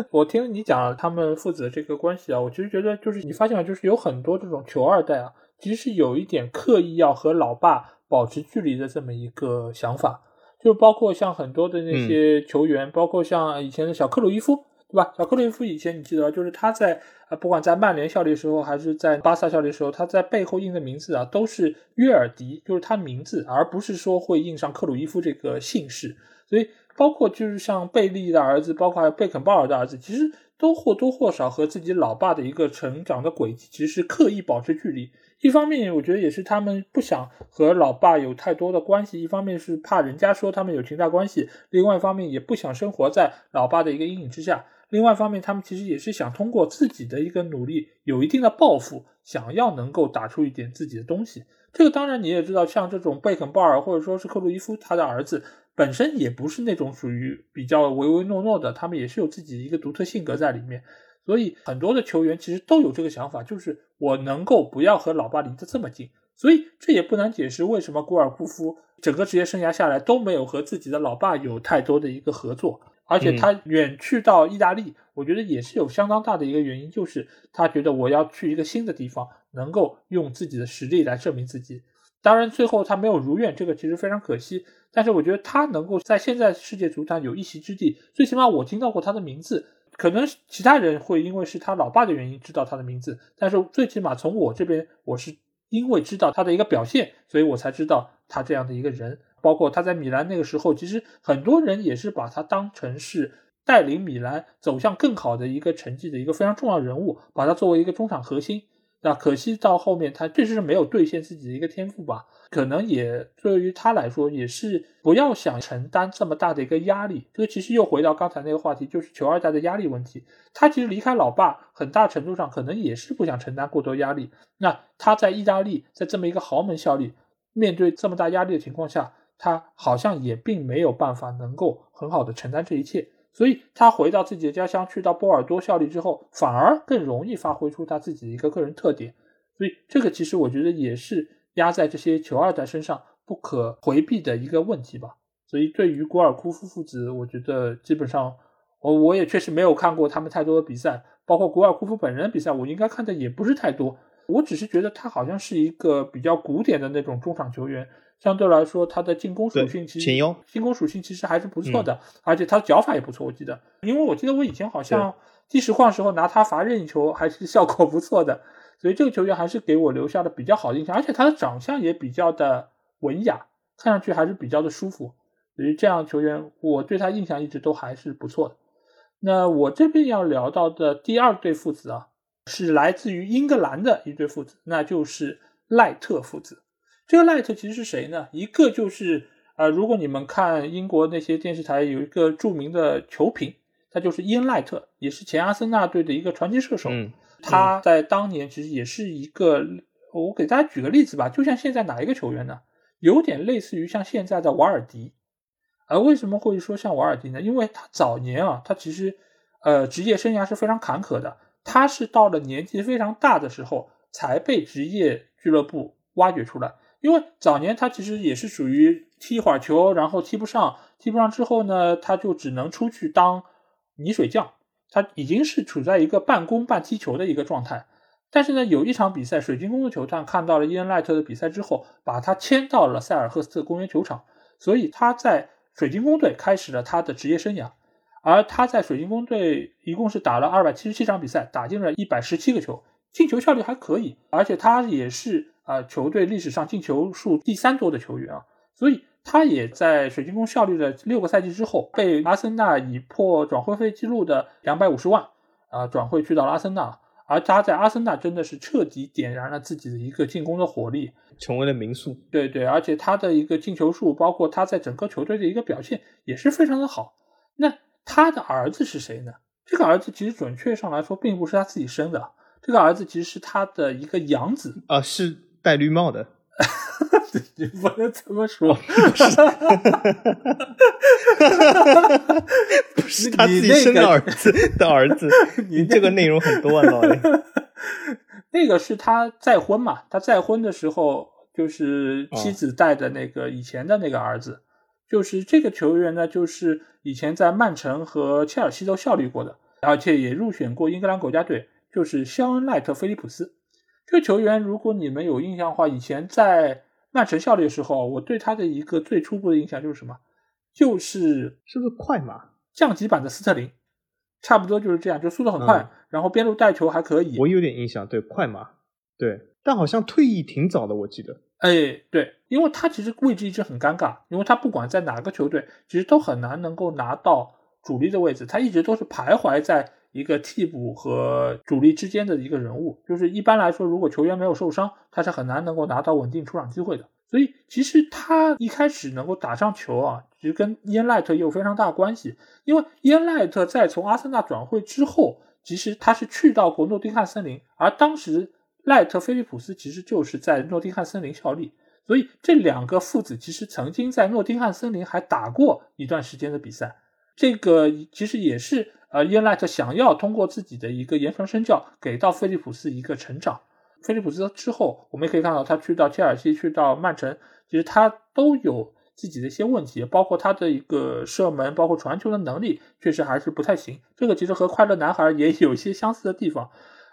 [LAUGHS] 我听你讲他们父子的这个关系啊，我其实觉得就是你发现了，就是有很多这种球二代啊，其实是有一点刻意要和老爸保持距离的这么一个想法。就包括像很多的那些球员，包括像以前的小克鲁伊夫，对吧？小克鲁伊夫以前你记得，就是他在啊，不管在曼联效力的时候，还是在巴萨效力的时候，他在背后印的名字啊，都是约尔迪，就是他名字，而不是说会印上克鲁伊夫这个姓氏。所以，包括就是像贝利的儿子，包括还有贝肯鲍尔的儿子，其实都或多或少和自己老爸的一个成长的轨迹，其实是刻意保持距离。一方面，我觉得也是他们不想和老爸有太多的关系；一方面是怕人家说他们有裙带关系；另外一方面也不想生活在老爸的一个阴影之下；另外一方面，他们其实也是想通过自己的一个努力，有一定的抱负，想要能够打出一点自己的东西。这个当然你也知道，像这种贝肯鲍尔或者说是克鲁伊夫，他的儿子本身也不是那种属于比较唯唯诺诺的，他们也是有自己一个独特性格在里面。所以很多的球员其实都有这个想法，就是我能够不要和老爸离得这么近。所以这也不难解释为什么古尔库夫整个职业生涯下来都没有和自己的老爸有太多的一个合作，而且他远去到意大利，我觉得也是有相当大的一个原因，就是他觉得我要去一个新的地方，能够用自己的实力来证明自己。当然最后他没有如愿，这个其实非常可惜。但是我觉得他能够在现在世界足坛有一席之地，最起码我听到过他的名字。可能其他人会因为是他老爸的原因知道他的名字，但是最起码从我这边，我是因为知道他的一个表现，所以我才知道他这样的一个人。包括他在米兰那个时候，其实很多人也是把他当成是带领米兰走向更好的一个成绩的一个非常重要人物，把他作为一个中场核心。那可惜到后面他确实是没有兑现自己的一个天赋吧。可能也对于他来说，也是不要想承担这么大的一个压力。这个其实又回到刚才那个话题，就是球二代的压力问题。他其实离开老爸，很大程度上可能也是不想承担过多压力。那他在意大利，在这么一个豪门效力，面对这么大压力的情况下，他好像也并没有办法能够很好的承担这一切。所以他回到自己的家乡，去到波尔多效力之后，反而更容易发挥出他自己的一个个人特点。所以这个其实我觉得也是。压在这些球二代身上不可回避的一个问题吧。所以对于古尔库夫父子，我觉得基本上我我也确实没有看过他们太多的比赛，包括古尔库夫本人的比赛，我应该看的也不是太多。我只是觉得他好像是一个比较古典的那种中场球员，相对来说他的进攻属性其实进攻属性其实还是不错的，而且他的脚法也不错。我记得，因为我记得我以前好像第十况时候拿他罚任意球还是效果不错的。所以这个球员还是给我留下了比较好的印象，而且他的长相也比较的文雅，看上去还是比较的舒服。所以这样球员，我对他印象一直都还是不错的。那我这边要聊到的第二对父子啊，是来自于英格兰的一对父子，那就是赖特父子。这个赖特其实是谁呢？一个就是呃，如果你们看英国那些电视台，有一个著名的球评，他就是伊恩·赖特，也是前阿森纳队的一个传奇射手。嗯他在当年其实也是一个，我给大家举个例子吧，就像现在哪一个球员呢？有点类似于像现在的瓦尔迪，而为什么会说像瓦尔迪呢？因为他早年啊，他其实呃职业生涯是非常坎坷的，他是到了年纪非常大的时候才被职业俱乐部挖掘出来，因为早年他其实也是属于踢一会儿球，然后踢不上，踢不上之后呢，他就只能出去当泥水匠。他已经是处在一个半攻半踢球的一个状态，但是呢，有一场比赛，水晶宫的球探看到了伊恩·赖特的比赛之后，把他签到了塞尔赫斯特公园球场，所以他在水晶宫队开始了他的职业生涯。而他在水晶宫队一共是打了二百七十七场比赛，打进了一百十七个球，进球效率还可以，而且他也是啊球队历史上进球数第三多的球员啊，所以。他也在水晶宫效力了六个赛季之后，被阿森纳以破转会费记录的两百五十万啊转会去到了阿森纳，而他在阿森纳真的是彻底点燃了自己的一个进攻的火力，成为了名宿。对对，而且他的一个进球数，包括他在整个球队的一个表现也是非常的好。那他的儿子是谁呢？这个儿子其实准确上来说并不是他自己生的，这个儿子其实是他的一个养子啊，是戴绿帽的。[LAUGHS] 你不能这么说。[LAUGHS] 不是他自己生的儿子的儿子，你这个内容很多啊，老雷。[LAUGHS] 那个是他再婚嘛？他再婚的时候，就是妻子带的那个以前的那个儿子，就是这个球员呢，就是以前在曼城和切尔西都效力过的，而且也入选过英格兰国家队，就是肖恩·赖特·菲利普斯。这个球员，如果你们有印象的话，以前在曼城效力的时候，我对他的一个最初步的印象就是什么？就是是不是快马降级版的斯特林？差不多就是这样，就速度很快，然后边路带球还可以。我有点印象，对快马，对，但好像退役挺早的，我记得。哎，对，因为他其实位置一直很尴尬，因为他不管在哪个球队，其实都很难能够拿到主力的位置，他一直都是徘徊在一个替补和主力之间的一个人物。就是一般来说，如果球员没有受伤，他是很难能够拿到稳定出场机会的。所以其实他一开始能够打上球啊，其实跟伊恩·赖特也有非常大关系。因为伊恩·赖特在从阿森纳转会之后，其实他是去到过诺丁汉森林，而当时赖特·菲利普斯其实就是在诺丁汉森林效力，所以这两个父子其实曾经在诺丁汉森林还打过一段时间的比赛。这个其实也是呃伊恩·赖特想要通过自己的一个言传身教，给到菲利普斯一个成长。菲利普斯之后，我们也可以看到他去到切尔西、去到曼城，其实他都有自己的一些问题，包括他的一个射门、包括传球的能力，确实还是不太行。这个其实和快乐男孩也有一些相似的地方。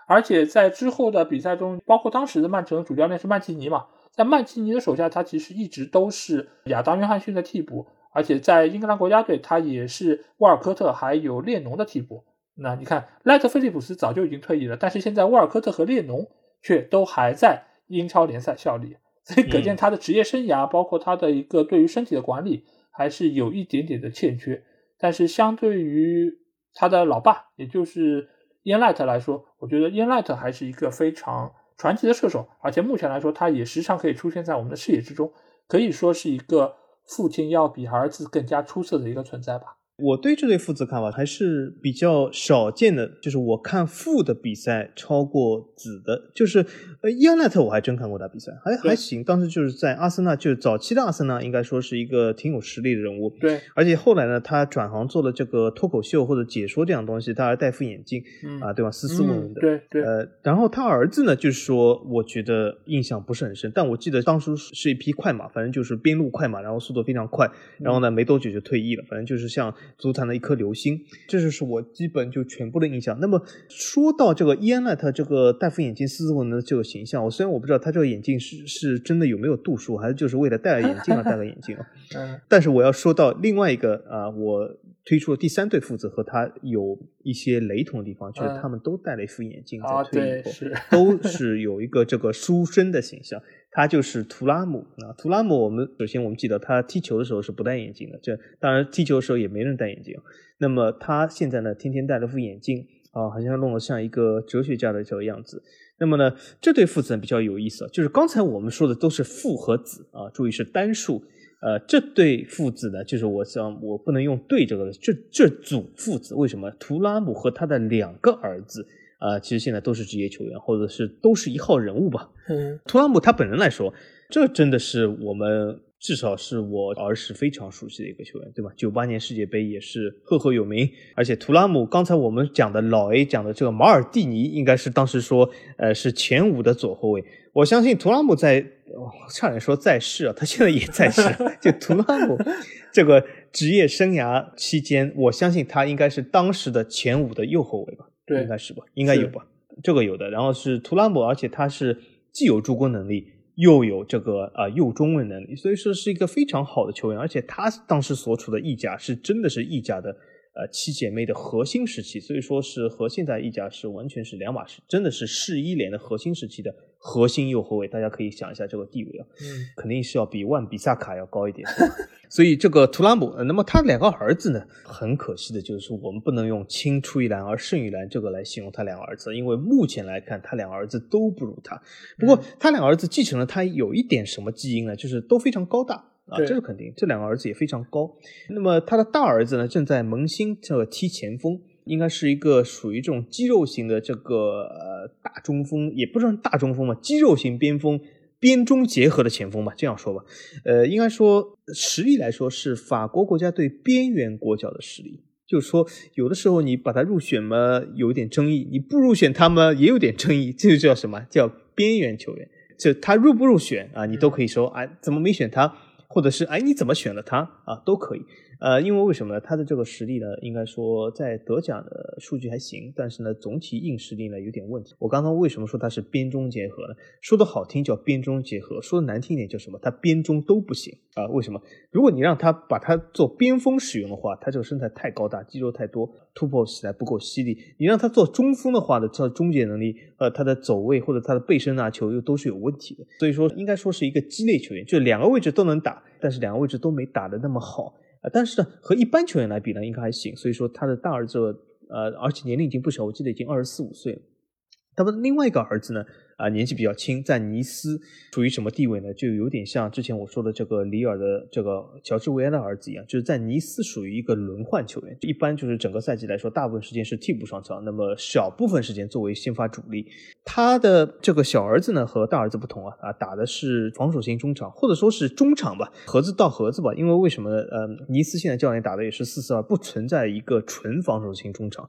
而且在之后的比赛中，包括当时的曼城主教练是曼奇尼嘛，在曼奇尼的手下，他其实一直都是亚当·约翰逊的替补，而且在英格兰国家队，他也是沃尔科特还有列侬的替补。那你看，赖特·菲利普斯早就已经退役了，但是现在沃尔科特和列侬。却都还在英超联赛效力，所以可见他的职业生涯，包括他的一个对于身体的管理，还是有一点点的欠缺。但是相对于他的老爸，也就是伊恩·赖特来说，我觉得伊恩·赖特还是一个非常传奇的射手，而且目前来说，他也时常可以出现在我们的视野之中，可以说是一个父亲要比儿子更加出色的一个存在吧。我对这对父子看法还是比较少见的，就是我看父的比赛超过子的，就是呃伊恩奈特我还真看过他比赛，还还行。当时就是在阿森纳，就是早期的阿森纳，应该说是一个挺有实力的人物。对，而且后来呢，他转行做了这个脱口秀或者解说这样东西，他还戴副眼镜，啊，对吧？斯斯文文的。对对。呃，然后他儿子呢，就是说，我觉得印象不是很深，但我记得当初是一匹快马，反正就是边路快马，然后速度非常快，然后呢，没多久就退役了，反正就是像。足坛的一颗流星，这就是我基本就全部的印象。那么说到这个伊恩·奈特这个戴副眼镜斯斯文的这个形象，我虽然我不知道他这个眼镜是是真的有没有度数，还是就是为了戴了眼镜而戴了眼镜啊？[LAUGHS] 嗯。但是我要说到另外一个啊，我推出了第三对父子和他有一些雷同的地方，就是他们都戴了一副眼镜，在退役后都是有一个这个书生的形象。他就是图拉姆啊，图拉姆，我们首先我们记得他踢球的时候是不戴眼镜的，这当然踢球的时候也没人戴眼镜。那么他现在呢，天天戴了副眼镜啊，好像弄得像一个哲学家的这个样子。那么呢，这对父子比较有意思，就是刚才我们说的都是父和子啊，注意是单数。呃，这对父子呢，就是我想我不能用对这个，这这组父子为什么？图拉姆和他的两个儿子。啊，其实现在都是职业球员，或者是都是一号人物吧。嗯，图拉姆他本人来说，这真的是我们至少是我儿时非常熟悉的一个球员，对吧？九八年世界杯也是赫赫有名。而且图拉姆刚才我们讲的老 A 讲的这个马尔蒂尼，应该是当时说，呃，是前五的左后卫。我相信图拉姆在，差点说在世啊，他现在也在世。[LAUGHS] 就图拉姆这个职业生涯期间，我相信他应该是当时的前五的右后卫吧。应该是吧，应该有吧，这个有的。然后是图拉姆，而且他是既有助攻能力，又有这个啊右中卫能力，所以说是一个非常好的球员。而且他当时所处的意甲是真的是意甲的呃七姐妹的核心时期，所以说是和现在意甲是完全是两码事，真的是世一联的核心时期的核心右后卫。大家可以想一下这个地位啊，嗯，肯定是要比万比萨卡要高一点。[LAUGHS] 所以这个图拉姆，那么他两个儿子呢？很可惜的就是我们不能用青出于蓝而胜于蓝这个来形容他两个儿子，因为目前来看他两个儿子都不如他。不过他两个儿子继承了他有一点什么基因呢？就是都非常高大啊，这是肯定。这两个儿子也非常高。那么他的大儿子呢，正在萌新这个踢前锋，应该是一个属于这种肌肉型的这个呃大中锋，也不算大中锋吧，肌肉型边锋。边中结合的前锋吧，这样说吧，呃，应该说实力来说是法国国家队边缘国脚的实力。就是说，有的时候你把他入选嘛，有一点争议；你不入选他们也有点争议。这就叫什么？叫边缘球员。就他入不入选啊，你都可以说，哎，怎么没选他？或者是哎，你怎么选了他啊？都可以。呃，因为为什么呢？他的这个实力呢，应该说在德甲的数据还行，但是呢，总体硬实力呢有点问题。我刚刚为什么说他是边中结合呢？说的好听叫边中结合，说的难听点叫什么？他边中都不行啊？为什么？如果你让他把他做边锋使用的话，他这个身材太高大，肌肉太多，突破起来不够犀利。你让他做中锋的话呢，他的终结能力，呃，他的走位或者他的背身拿球又都是有问题的。所以说，应该说是一个鸡肋球员，就两个位置都能打，但是两个位置都没打的那么好。啊，但是呢，和一般球员来比呢，应该还行。所以说，他的大儿子，呃，而且年龄已经不小，我记得已经二十四五岁了。他们另外一个儿子呢？啊，年纪比较轻，在尼斯处于什么地位呢？就有点像之前我说的这个里尔的这个乔治维埃的儿子一样，就是在尼斯属于一个轮换球员，一般就是整个赛季来说，大部分时间是替补上场，那么小部分时间作为先发主力。他的这个小儿子呢，和大儿子不同啊，啊，打的是防守型中场，或者说是中场吧，盒子到盒子吧。因为为什么呢？呃，尼斯现在教练打的也是四四二，不存在一个纯防守型中场。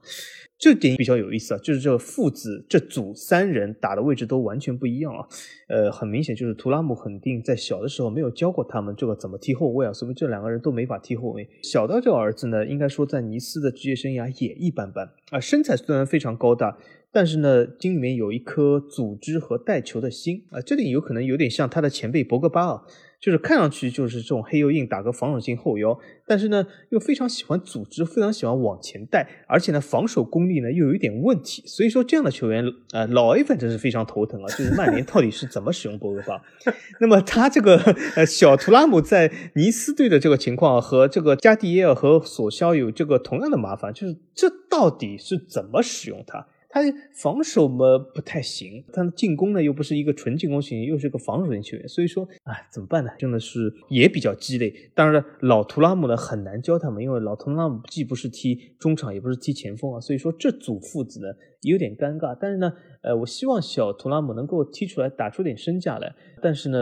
这点比较有意思啊，就是这父子这组三人打的位置都完全不一样啊。呃，很明显就是图拉姆肯定在小的时候没有教过他们这个怎么踢后卫啊，所以这两个人都没法踢后卫。小的这个儿子呢，应该说在尼斯的职业生涯也一般般啊，身材虽然非常高大，但是呢，心里面有一颗组织和带球的心啊，这点有可能有点像他的前辈博格巴啊。就是看上去就是这种黑又硬，打个防守性后腰，但是呢又非常喜欢组织，非常喜欢往前带，而且呢防守功力呢又有一点问题，所以说这样的球员，呃，老 A 反正是非常头疼啊，就是曼联到底是怎么使用博格巴？[LAUGHS] 那么他这个呃小图拉姆在尼斯队的这个情况和这个加蒂耶尔和索肖有这个同样的麻烦，就是这到底是怎么使用他？他防守嘛不太行，他的进攻呢又不是一个纯进攻型，又是个防守型球员，所以说哎怎么办呢？真的是也比较鸡肋。当然了，老图拉姆呢很难教他们，因为老图拉姆既不是踢中场，也不是踢前锋啊，所以说这组父子呢有点尴尬。但是呢，呃，我希望小图拉姆能够踢出来，打出点身价来。但是呢，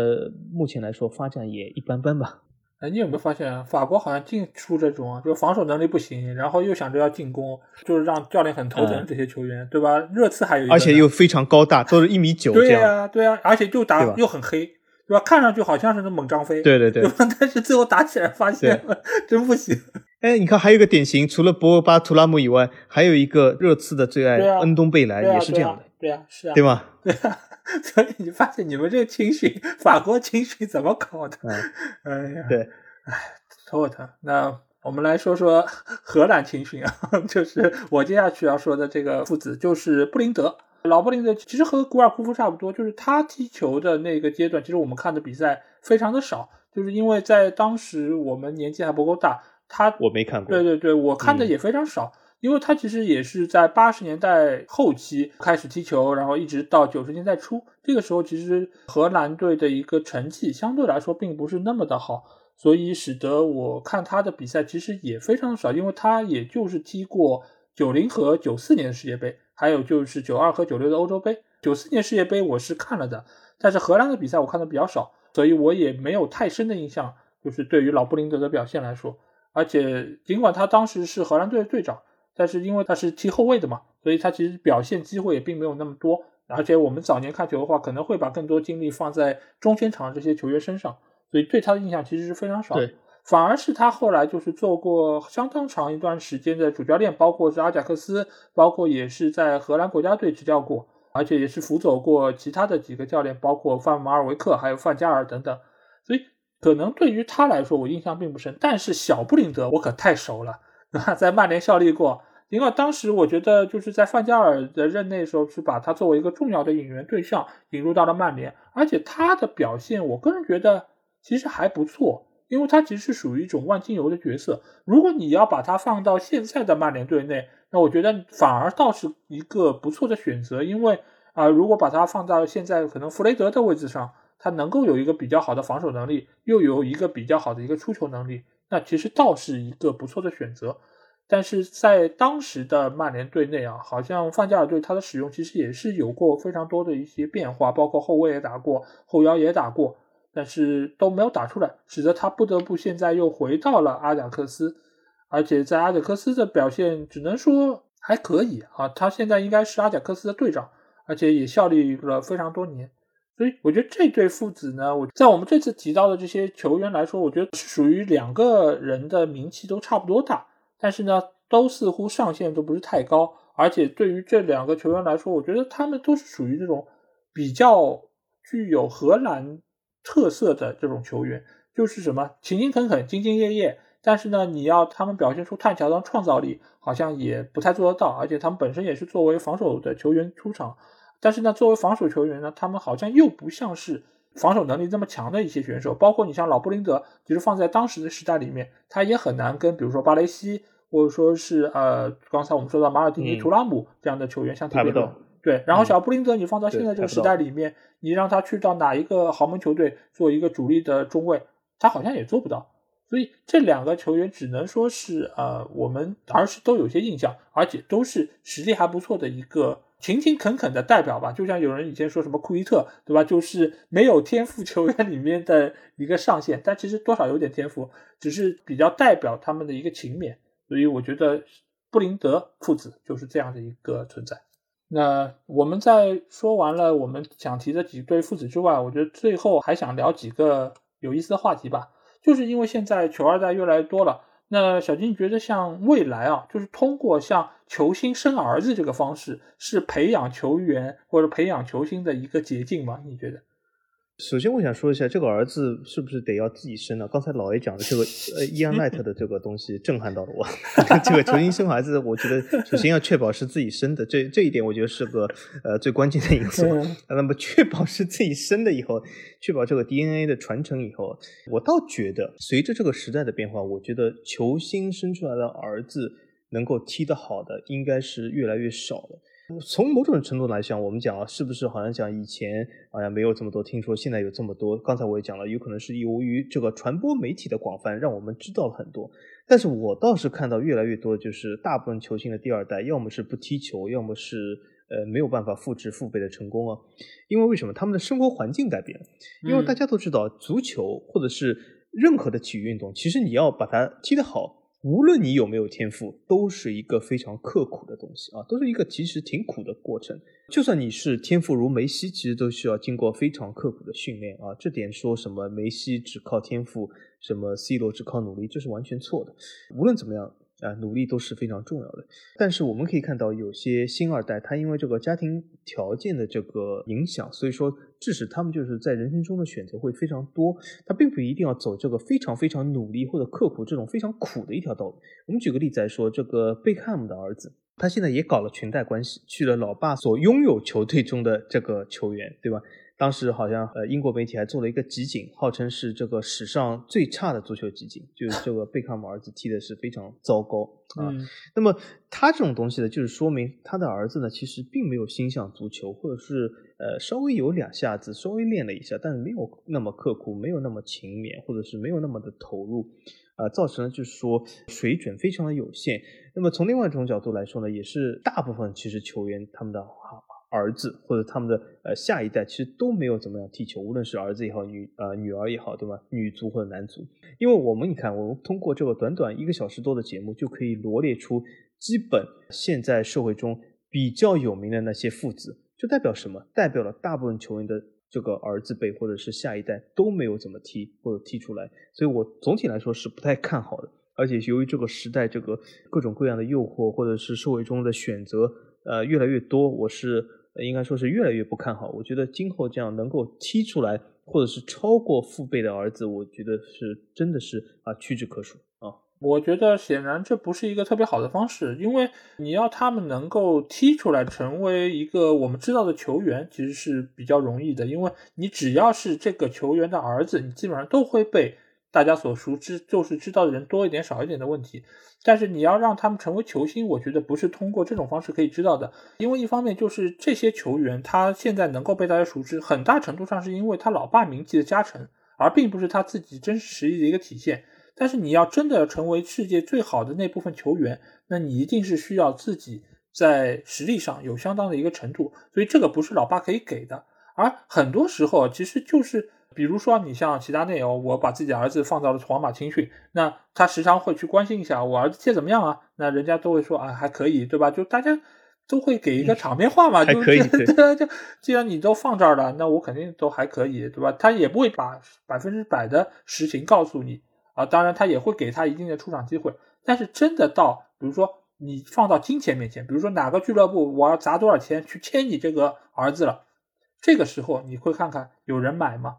目前来说发展也一般般吧。哎，你有没有发现法国好像净出这种，就防守能力不行，然后又想着要进攻，就是让教练很头疼这些球员，对吧？热刺还有一个，而且又非常高大，都是一米九这样。对呀，对呀，而且就打又很黑，对吧？看上去好像是那猛张飞，对对对。但是最后打起来发现真不行。哎，你看还有一个典型，除了博格巴、图拉姆以外，还有一个热刺的最爱恩东贝莱也是这样的，对呀，是啊，对吗？对啊。[LAUGHS] 所以你发现你们这个青训，法国青训怎么搞的？哎呀，对，哎。头疼。那我们来说说荷兰青训啊，[LAUGHS] 就是我接下去要说的这个父子，就是布林德。老布林德其实和古尔库夫差不多，就是他踢球的那个阶段，其实我们看的比赛非常的少，就是因为在当时我们年纪还不够大。他我没看过。对对对，我看的也非常少，因为他其实也是在八十年代后期开始踢球，然后一直到九十年代初，这个时候其实荷兰队的一个成绩相对来说并不是那么的好。所以使得我看他的比赛其实也非常少，因为他也就是踢过九零和九四年的世界杯，还有就是九二和九六的欧洲杯。九四年世界杯我是看了的，但是荷兰的比赛我看的比较少，所以我也没有太深的印象。就是对于老布林德的表现来说，而且尽管他当时是荷兰队的队长，但是因为他是踢后卫的嘛，所以他其实表现机会也并没有那么多。而且我们早年看球的话，可能会把更多精力放在中前场这些球员身上。所以对他的印象其实是非常少，对反而是他后来就是做过相当长一段时间的主教练，包括是阿贾克斯，包括也是在荷兰国家队执教过，而且也是辅佐过其他的几个教练，包括范马尔维克还有范加尔等等。所以可能对于他来说，我印象并不深。但是小布林德我可太熟了，[LAUGHS] 在曼联效力过。尽管当时我觉得就是在范加尔的任内时候，是把他作为一个重要的引援对象引入到了曼联，而且他的表现，我个人觉得。其实还不错，因为他其实是属于一种万金油的角色。如果你要把他放到现在的曼联队内，那我觉得反而倒是一个不错的选择。因为啊，如果把他放到现在可能弗雷德的位置上，他能够有一个比较好的防守能力，又有一个比较好的一个出球能力，那其实倒是一个不错的选择。但是在当时的曼联队内啊，好像范加尔对他的使用其实也是有过非常多的一些变化，包括后卫也打过，后腰也打过，但是都没有打出来，使得他不得不现在又回到了阿贾克斯，而且在阿贾克斯的表现只能说还可以啊，他现在应该是阿贾克斯的队长，而且也效力了非常多年。所以我觉得这对父子呢，我在我们这次提到的这些球员来说，我觉得是属于两个人的名气都差不多大。但是呢，都似乎上限都不是太高，而且对于这两个球员来说，我觉得他们都是属于这种比较具有荷兰特色的这种球员，就是什么勤勤恳恳、兢兢业业。但是呢，你要他们表现出太强的创造力，好像也不太做得到。而且他们本身也是作为防守的球员出场，但是呢，作为防守球员呢，他们好像又不像是防守能力这么强的一些选手。包括你像老布林德，其实放在当时的时代里面，他也很难跟比如说巴雷西。或者说是呃，刚才我们说到马尔蒂尼、图拉姆这样的球员相提并论。对，然后小布林德，你放到现在这个时代里面，你让他去到哪一个豪门球队做一个主力的中卫，他好像也做不到。所以这两个球员只能说是呃，我们儿时都有些印象，而且都是实力还不错的一个勤勤恳恳的代表吧。就像有人以前说什么库伊特，对吧？就是没有天赋球员里面的一个上限，但其实多少有点天赋，只是比较代表他们的一个勤勉。所以我觉得布林德父子就是这样的一个存在。那我们在说完了我们想提的几对父子之外，我觉得最后还想聊几个有意思的话题吧。就是因为现在球二代越来越多了，那小金觉得像未来啊，就是通过像球星生儿子这个方式，是培养球员或者培养球星的一个捷径吗？你觉得？首先，我想说一下，这个儿子是不是得要自己生呢？刚才老爷讲的这个呃伊安奈特的这个东西震撼到了我。[LAUGHS] 这个球星生孩子，我觉得首先要确保是自己生的，这这一点我觉得是个呃最关键的因素。那么确保是自己生的以后，确保这个 DNA 的传承以后，我倒觉得随着这个时代的变化，我觉得球星生出来的儿子能够踢得好的，应该是越来越少了。从某种程度来讲，我们讲啊，是不是好像讲以前好像没有这么多，听说现在有这么多。刚才我也讲了，有可能是由于这个传播媒体的广泛，让我们知道了很多。但是我倒是看到越来越多，就是大部分球星的第二代，要么是不踢球，要么是呃没有办法复制父辈的成功啊。因为为什么？他们的生活环境改变了。因为大家都知道，足球或者是任何的体育运动，其实你要把它踢得好。无论你有没有天赋，都是一个非常刻苦的东西啊，都是一个其实挺苦的过程。就算你是天赋如梅西，其实都需要经过非常刻苦的训练啊。这点说什么梅西只靠天赋，什么 C 罗只靠努力，这是完全错的。无论怎么样。啊，努力都是非常重要的。但是我们可以看到，有些新二代，他因为这个家庭条件的这个影响，所以说致使他们就是在人生中的选择会非常多。他并不一定要走这个非常非常努力或者刻苦这种非常苦的一条道路。我们举个例子来说，这个贝克汉姆的儿子，他现在也搞了裙带关系，去了老爸所拥有球队中的这个球员，对吧？当时好像呃，英国媒体还做了一个集锦，号称是这个史上最差的足球集锦，就是这个贝克汉姆儿子踢的是非常糟糕啊。那么他这种东西呢，就是说明他的儿子呢，其实并没有心向足球，或者是呃稍微有两下子，稍微练了一下，但是没有那么刻苦，没有那么勤勉，或者是没有那么的投入，啊，造成了就是说水准非常的有限。那么从另外一种角度来说呢，也是大部分其实球员他们的好。儿子或者他们的呃下一代其实都没有怎么样踢球，无论是儿子也好，女呃女儿也好，对吧？女足或者男足，因为我们你看，我们通过这个短短一个小时多的节目，就可以罗列出基本现在社会中比较有名的那些父子，就代表什么？代表了大部分球员的这个儿子辈或者是下一代都没有怎么踢或者踢出来，所以我总体来说是不太看好的。而且由于这个时代这个各种各样的诱惑或者是社会中的选择呃越来越多，我是。应该说是越来越不看好。我觉得今后这样能够踢出来，或者是超过父辈的儿子，我觉得是真的是啊屈指可数啊。我觉得显然这不是一个特别好的方式，因为你要他们能够踢出来成为一个我们知道的球员，其实是比较容易的。因为你只要是这个球员的儿子，你基本上都会被。大家所熟知就是知道的人多一点少一点的问题，但是你要让他们成为球星，我觉得不是通过这种方式可以知道的。因为一方面就是这些球员他现在能够被大家熟知，很大程度上是因为他老爸名气的加成，而并不是他自己真实实力的一个体现。但是你要真的成为世界最好的那部分球员，那你一定是需要自己在实力上有相当的一个程度，所以这个不是老爸可以给的。而很多时候，其实就是，比如说你像其他内容，我把自己的儿子放到了皇马青训，那他时常会去关心一下我儿子踢怎么样啊？那人家都会说啊还可以，对吧？就大家都会给一个场面话嘛，就可以，对，[LAUGHS] 就既然你都放这儿了，那我肯定都还可以，对吧？他也不会把百分之百的实情告诉你啊，当然他也会给他一定的出场机会，但是真的到比如说你放到金钱面前，比如说哪个俱乐部我要砸多少钱去签你这个儿子了。这个时候你会看看有人买吗？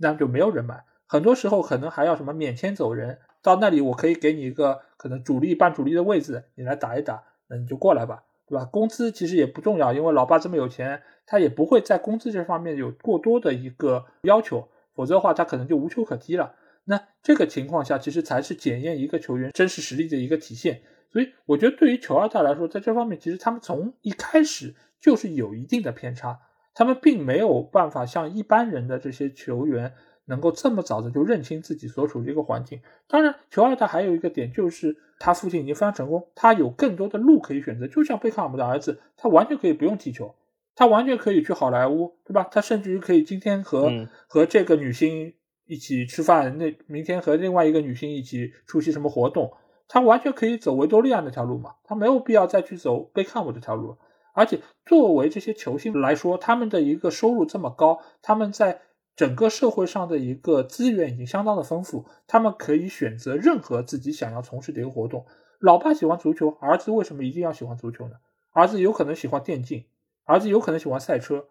那就没有人买。很多时候可能还要什么免签走人，到那里我可以给你一个可能主力半主力的位置，你来打一打，那你就过来吧，对吧？工资其实也不重要，因为老爸这么有钱，他也不会在工资这方面有过多的一个要求，否则的话他可能就无球可踢了。那这个情况下，其实才是检验一个球员真实实力的一个体现。所以我觉得对于球二代来说，在这方面其实他们从一开始就是有一定的偏差。他们并没有办法像一般人的这些球员能够这么早的就认清自己所处的一个环境。当然，球二代还有一个点就是他父亲已经非常成功，他有更多的路可以选择。就像贝克汉姆的儿子，他完全可以不用踢球，他完全可以去好莱坞，对吧？他甚至于可以今天和和这个女星一起吃饭，那明天和另外一个女星一起出席什么活动，他完全可以走维多利亚那条路嘛？他没有必要再去走贝克汉姆这条路。而且作为这些球星来说，他们的一个收入这么高，他们在整个社会上的一个资源已经相当的丰富，他们可以选择任何自己想要从事的一个活动。老爸喜欢足球，儿子为什么一定要喜欢足球呢？儿子有可能喜欢电竞，儿子有可能喜欢赛车，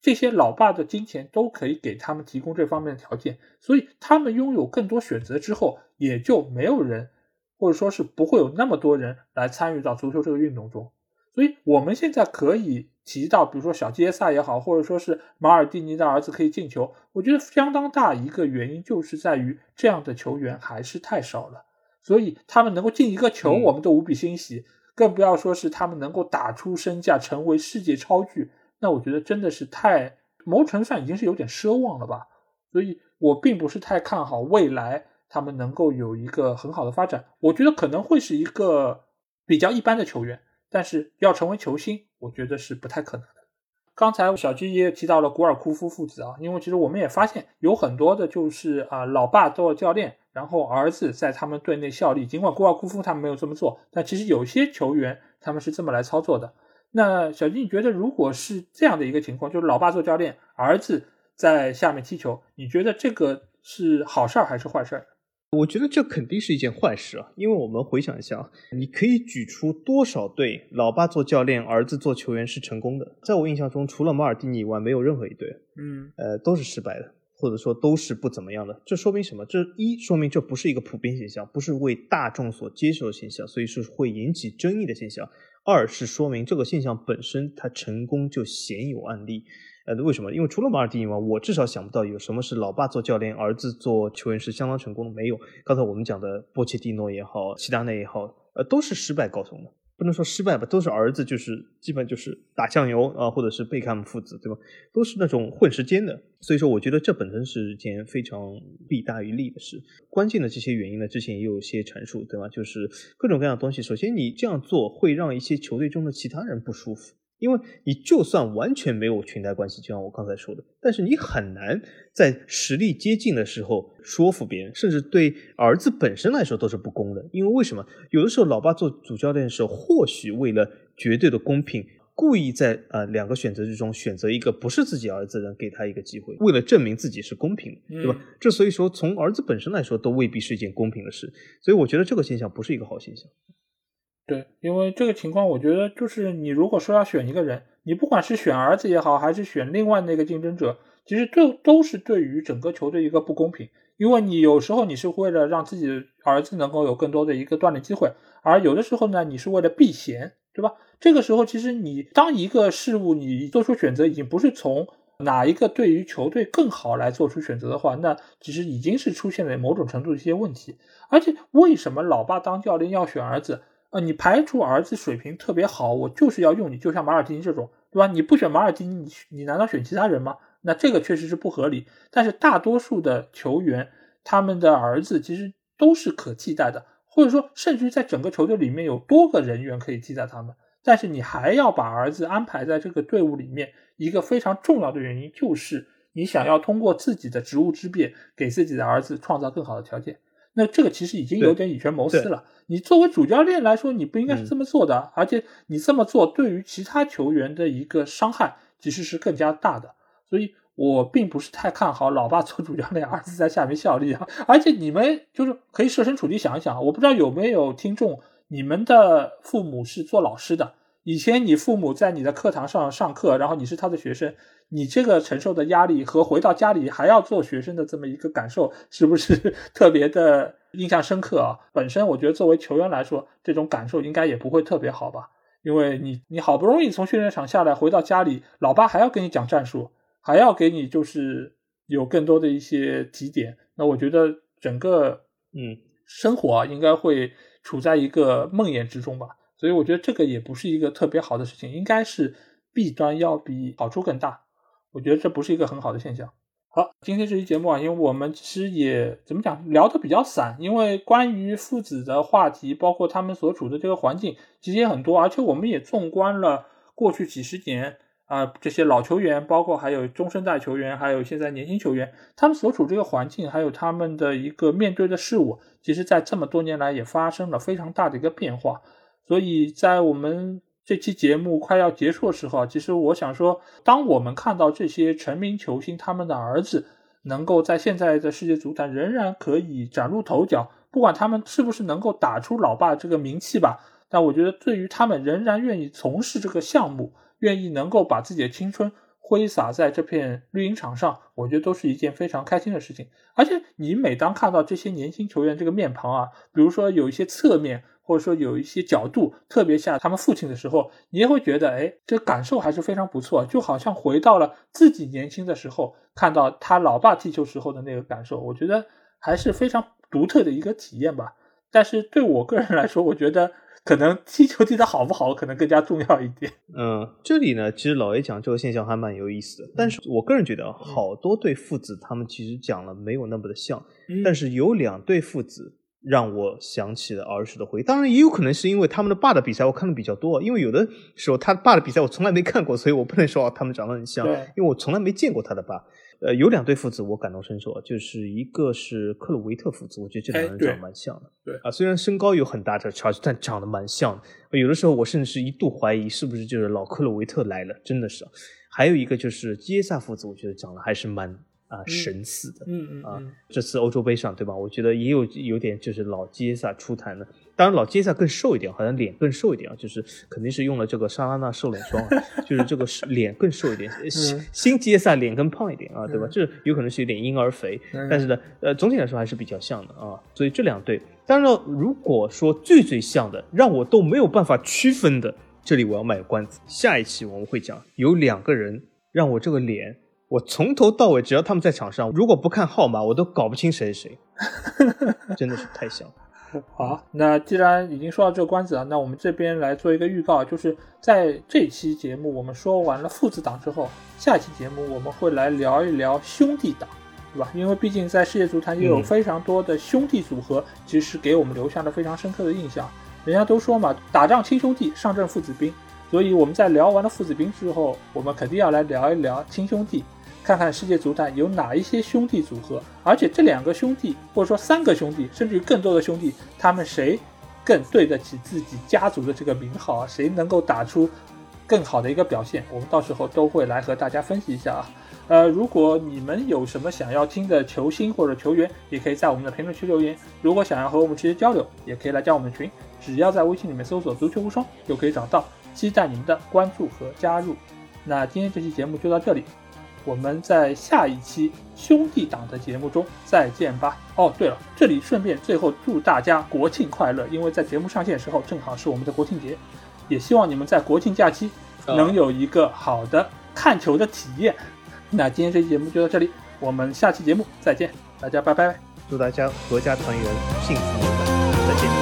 这些老爸的金钱都可以给他们提供这方面的条件，所以他们拥有更多选择之后，也就没有人，或者说是不会有那么多人来参与到足球这个运动中。所以我们现在可以提到，比如说小杰萨也好，或者说是马尔蒂尼的儿子可以进球，我觉得相当大一个原因就是在于这样的球员还是太少了。所以他们能够进一个球，我们都无比欣喜，更不要说是他们能够打出身价，成为世界超巨，那我觉得真的是太某种程度上已经是有点奢望了吧。所以我并不是太看好未来他们能够有一个很好的发展，我觉得可能会是一个比较一般的球员。但是要成为球星，我觉得是不太可能的。刚才小鸡也提到了古尔库夫父子啊，因为其实我们也发现有很多的就是啊，老爸做教练，然后儿子在他们队内效力。尽管古尔库夫他们没有这么做，但其实有些球员他们是这么来操作的。那小金，你觉得如果是这样的一个情况，就是老爸做教练，儿子在下面踢球，你觉得这个是好事儿还是坏事儿？我觉得这肯定是一件坏事啊，因为我们回想一下啊，你可以举出多少对老爸做教练，儿子做球员是成功的？在我印象中，除了马尔蒂尼以外，没有任何一对，嗯，呃，都是失败的，或者说都是不怎么样的。这说明什么？这一说明这不是一个普遍现象，不是为大众所接受的现象，所以是会引起争议的现象。二是说明这个现象本身它成功就鲜有案例。呃，为什么？因为除了马尔蒂尼以外，我至少想不到有什么是老爸做教练，儿子做球员是相当成功的。没有。刚才我们讲的波切蒂诺也好，齐达内也好，呃，都是失败告终的。不能说失败吧，都是儿子，就是基本就是打酱油啊，或者是贝克汉姆父子，对吧？都是那种混时间的。所以说，我觉得这本身是件非常弊大于利的事。关键的这些原因呢，之前也有一些阐述，对吧？就是各种各样的东西。首先，你这样做会让一些球队中的其他人不舒服。因为你就算完全没有裙带关系，就像我刚才说的，但是你很难在实力接近的时候说服别人，甚至对儿子本身来说都是不公的。因为为什么？有的时候老爸做主教练的时候，或许为了绝对的公平，故意在呃两个选择之中选择一个不是自己儿子的人，给他一个机会，为了证明自己是公平的，对吧？这所以说从儿子本身来说，都未必是一件公平的事。所以我觉得这个现象不是一个好现象。对，因为这个情况，我觉得就是你如果说要选一个人，你不管是选儿子也好，还是选另外那个竞争者，其实都都是对于整个球队一个不公平。因为你有时候你是为了让自己的儿子能够有更多的一个锻炼机会，而有的时候呢，你是为了避嫌，对吧？这个时候其实你当一个事物你做出选择，已经不是从哪一个对于球队更好来做出选择的话，那其实已经是出现了某种程度的一些问题。而且为什么老爸当教练要选儿子？啊，你排除儿子水平特别好，我就是要用你，就像马尔蒂尼这种，对吧？你不选马尔蒂尼，你你难道选其他人吗？那这个确实是不合理。但是大多数的球员，他们的儿子其实都是可替代的，或者说甚至在整个球队里面有多个人员可以替代他们，但是你还要把儿子安排在这个队伍里面，一个非常重要的原因就是你想要通过自己的职务之便给自己的儿子创造更好的条件。那这个其实已经有点以权谋私了。你作为主教练来说，你不应该是这么做的，而且你这么做对于其他球员的一个伤害其实是更加大的。所以我并不是太看好老爸做主教练，儿子在下面效力啊。而且你们就是可以设身处地想一想，我不知道有没有听众，你们的父母是做老师的。以前你父母在你的课堂上上课，然后你是他的学生，你这个承受的压力和回到家里还要做学生的这么一个感受，是不是 [LAUGHS] 特别的印象深刻啊？本身我觉得作为球员来说，这种感受应该也不会特别好吧？因为你你好不容易从训练场下来，回到家里，老爸还要跟你讲战术，还要给你就是有更多的一些提点，那我觉得整个嗯生活啊，应该会处在一个梦魇之中吧。所以我觉得这个也不是一个特别好的事情，应该是弊端要比好处更大。我觉得这不是一个很好的现象。好，今天这期节目啊，因为我们其实也怎么讲，聊的比较散，因为关于父子的话题，包括他们所处的这个环境，其实也很多，而且我们也纵观了过去几十年啊，这些老球员，包括还有中生代球员，还有现在年轻球员，他们所处这个环境，还有他们的一个面对的事物，其实在这么多年来也发生了非常大的一个变化。所以在我们这期节目快要结束的时候，其实我想说，当我们看到这些成名球星他们的儿子能够在现在的世界足坛仍然可以崭露头角，不管他们是不是能够打出老爸这个名气吧，但我觉得对于他们仍然愿意从事这个项目，愿意能够把自己的青春挥洒在这片绿茵场上，我觉得都是一件非常开心的事情。而且你每当看到这些年轻球员这个面庞啊，比如说有一些侧面。或者说有一些角度特别像他们父亲的时候，你也会觉得，哎，这感受还是非常不错，就好像回到了自己年轻的时候，看到他老爸踢球时候的那个感受，我觉得还是非常独特的一个体验吧。但是对我个人来说，我觉得可能踢球踢得好不好，可能更加重要一点。嗯，这里呢，其实老爷讲这个现象还蛮有意思的。但是我个人觉得，好多对父子他们其实讲了没有那么的像，但是有两对父子。让我想起了儿时的回忆，当然也有可能是因为他们的爸的比赛我看的比较多，因为有的时候他爸的比赛我从来没看过，所以我不能说他们长得很像，因为我从来没见过他的爸。呃，有两对父子我感同身受，就是一个是克鲁维特父子，我觉得这两个人长得蛮像的。对啊，虽然身高有很大的差距，但长得蛮像的。有的时候我甚至是一度怀疑是不是就是老克鲁维特来了，真的是。还有一个就是耶萨父子，我觉得长得还是蛮。啊，神似的，嗯嗯啊，这次欧洲杯上，对吧？我觉得也有有点就是老杰萨出坛的，当然老杰萨更瘦一点，好像脸更瘦一点啊，就是肯定是用了这个莎拉娜瘦脸霜，就是这个脸更瘦一点，新杰萨脸更胖一点啊，对吧？这有可能是有点婴儿肥，但是呢，呃，总体来说还是比较像的啊。所以这两对，当然了如果说最最像的，让我都没有办法区分的，这里我要卖个关子，下一期我们会讲有两个人让我这个脸。我从头到尾，只要他们在场上，如果不看号码，我都搞不清谁是谁，[LAUGHS] 真的是太像。[LAUGHS] 好，那既然已经说到这个关子了，那我们这边来做一个预告，就是在这期节目我们说完了父子档之后，下期节目我们会来聊一聊兄弟档，对吧？因为毕竟在世界足坛也有非常多的兄弟组合，其实给我们留下了非常深刻的印象。人家都说嘛，打仗亲兄弟，上阵父子兵，所以我们在聊完了父子兵之后，我们肯定要来聊一聊亲兄弟。看看世界足坛有哪一些兄弟组合，而且这两个兄弟，或者说三个兄弟，甚至于更多的兄弟，他们谁更对得起自己家族的这个名号啊？谁能够打出更好的一个表现？我们到时候都会来和大家分析一下啊。呃，如果你们有什么想要听的球星或者球员，也可以在我们的评论区留言。如果想要和我们直接交流，也可以来加我们群，只要在微信里面搜索“足球无双”就可以找到。期待你们的关注和加入。那今天这期节目就到这里。我们在下一期兄弟党的节目中再见吧。哦，对了，这里顺便最后祝大家国庆快乐，因为在节目上线时候正好是我们的国庆节，也希望你们在国庆假期能有一个好的看球的体验。那今天这期节目就到这里，我们下期节目再见，大家拜拜，祝大家阖家团圆，幸福美满，再见。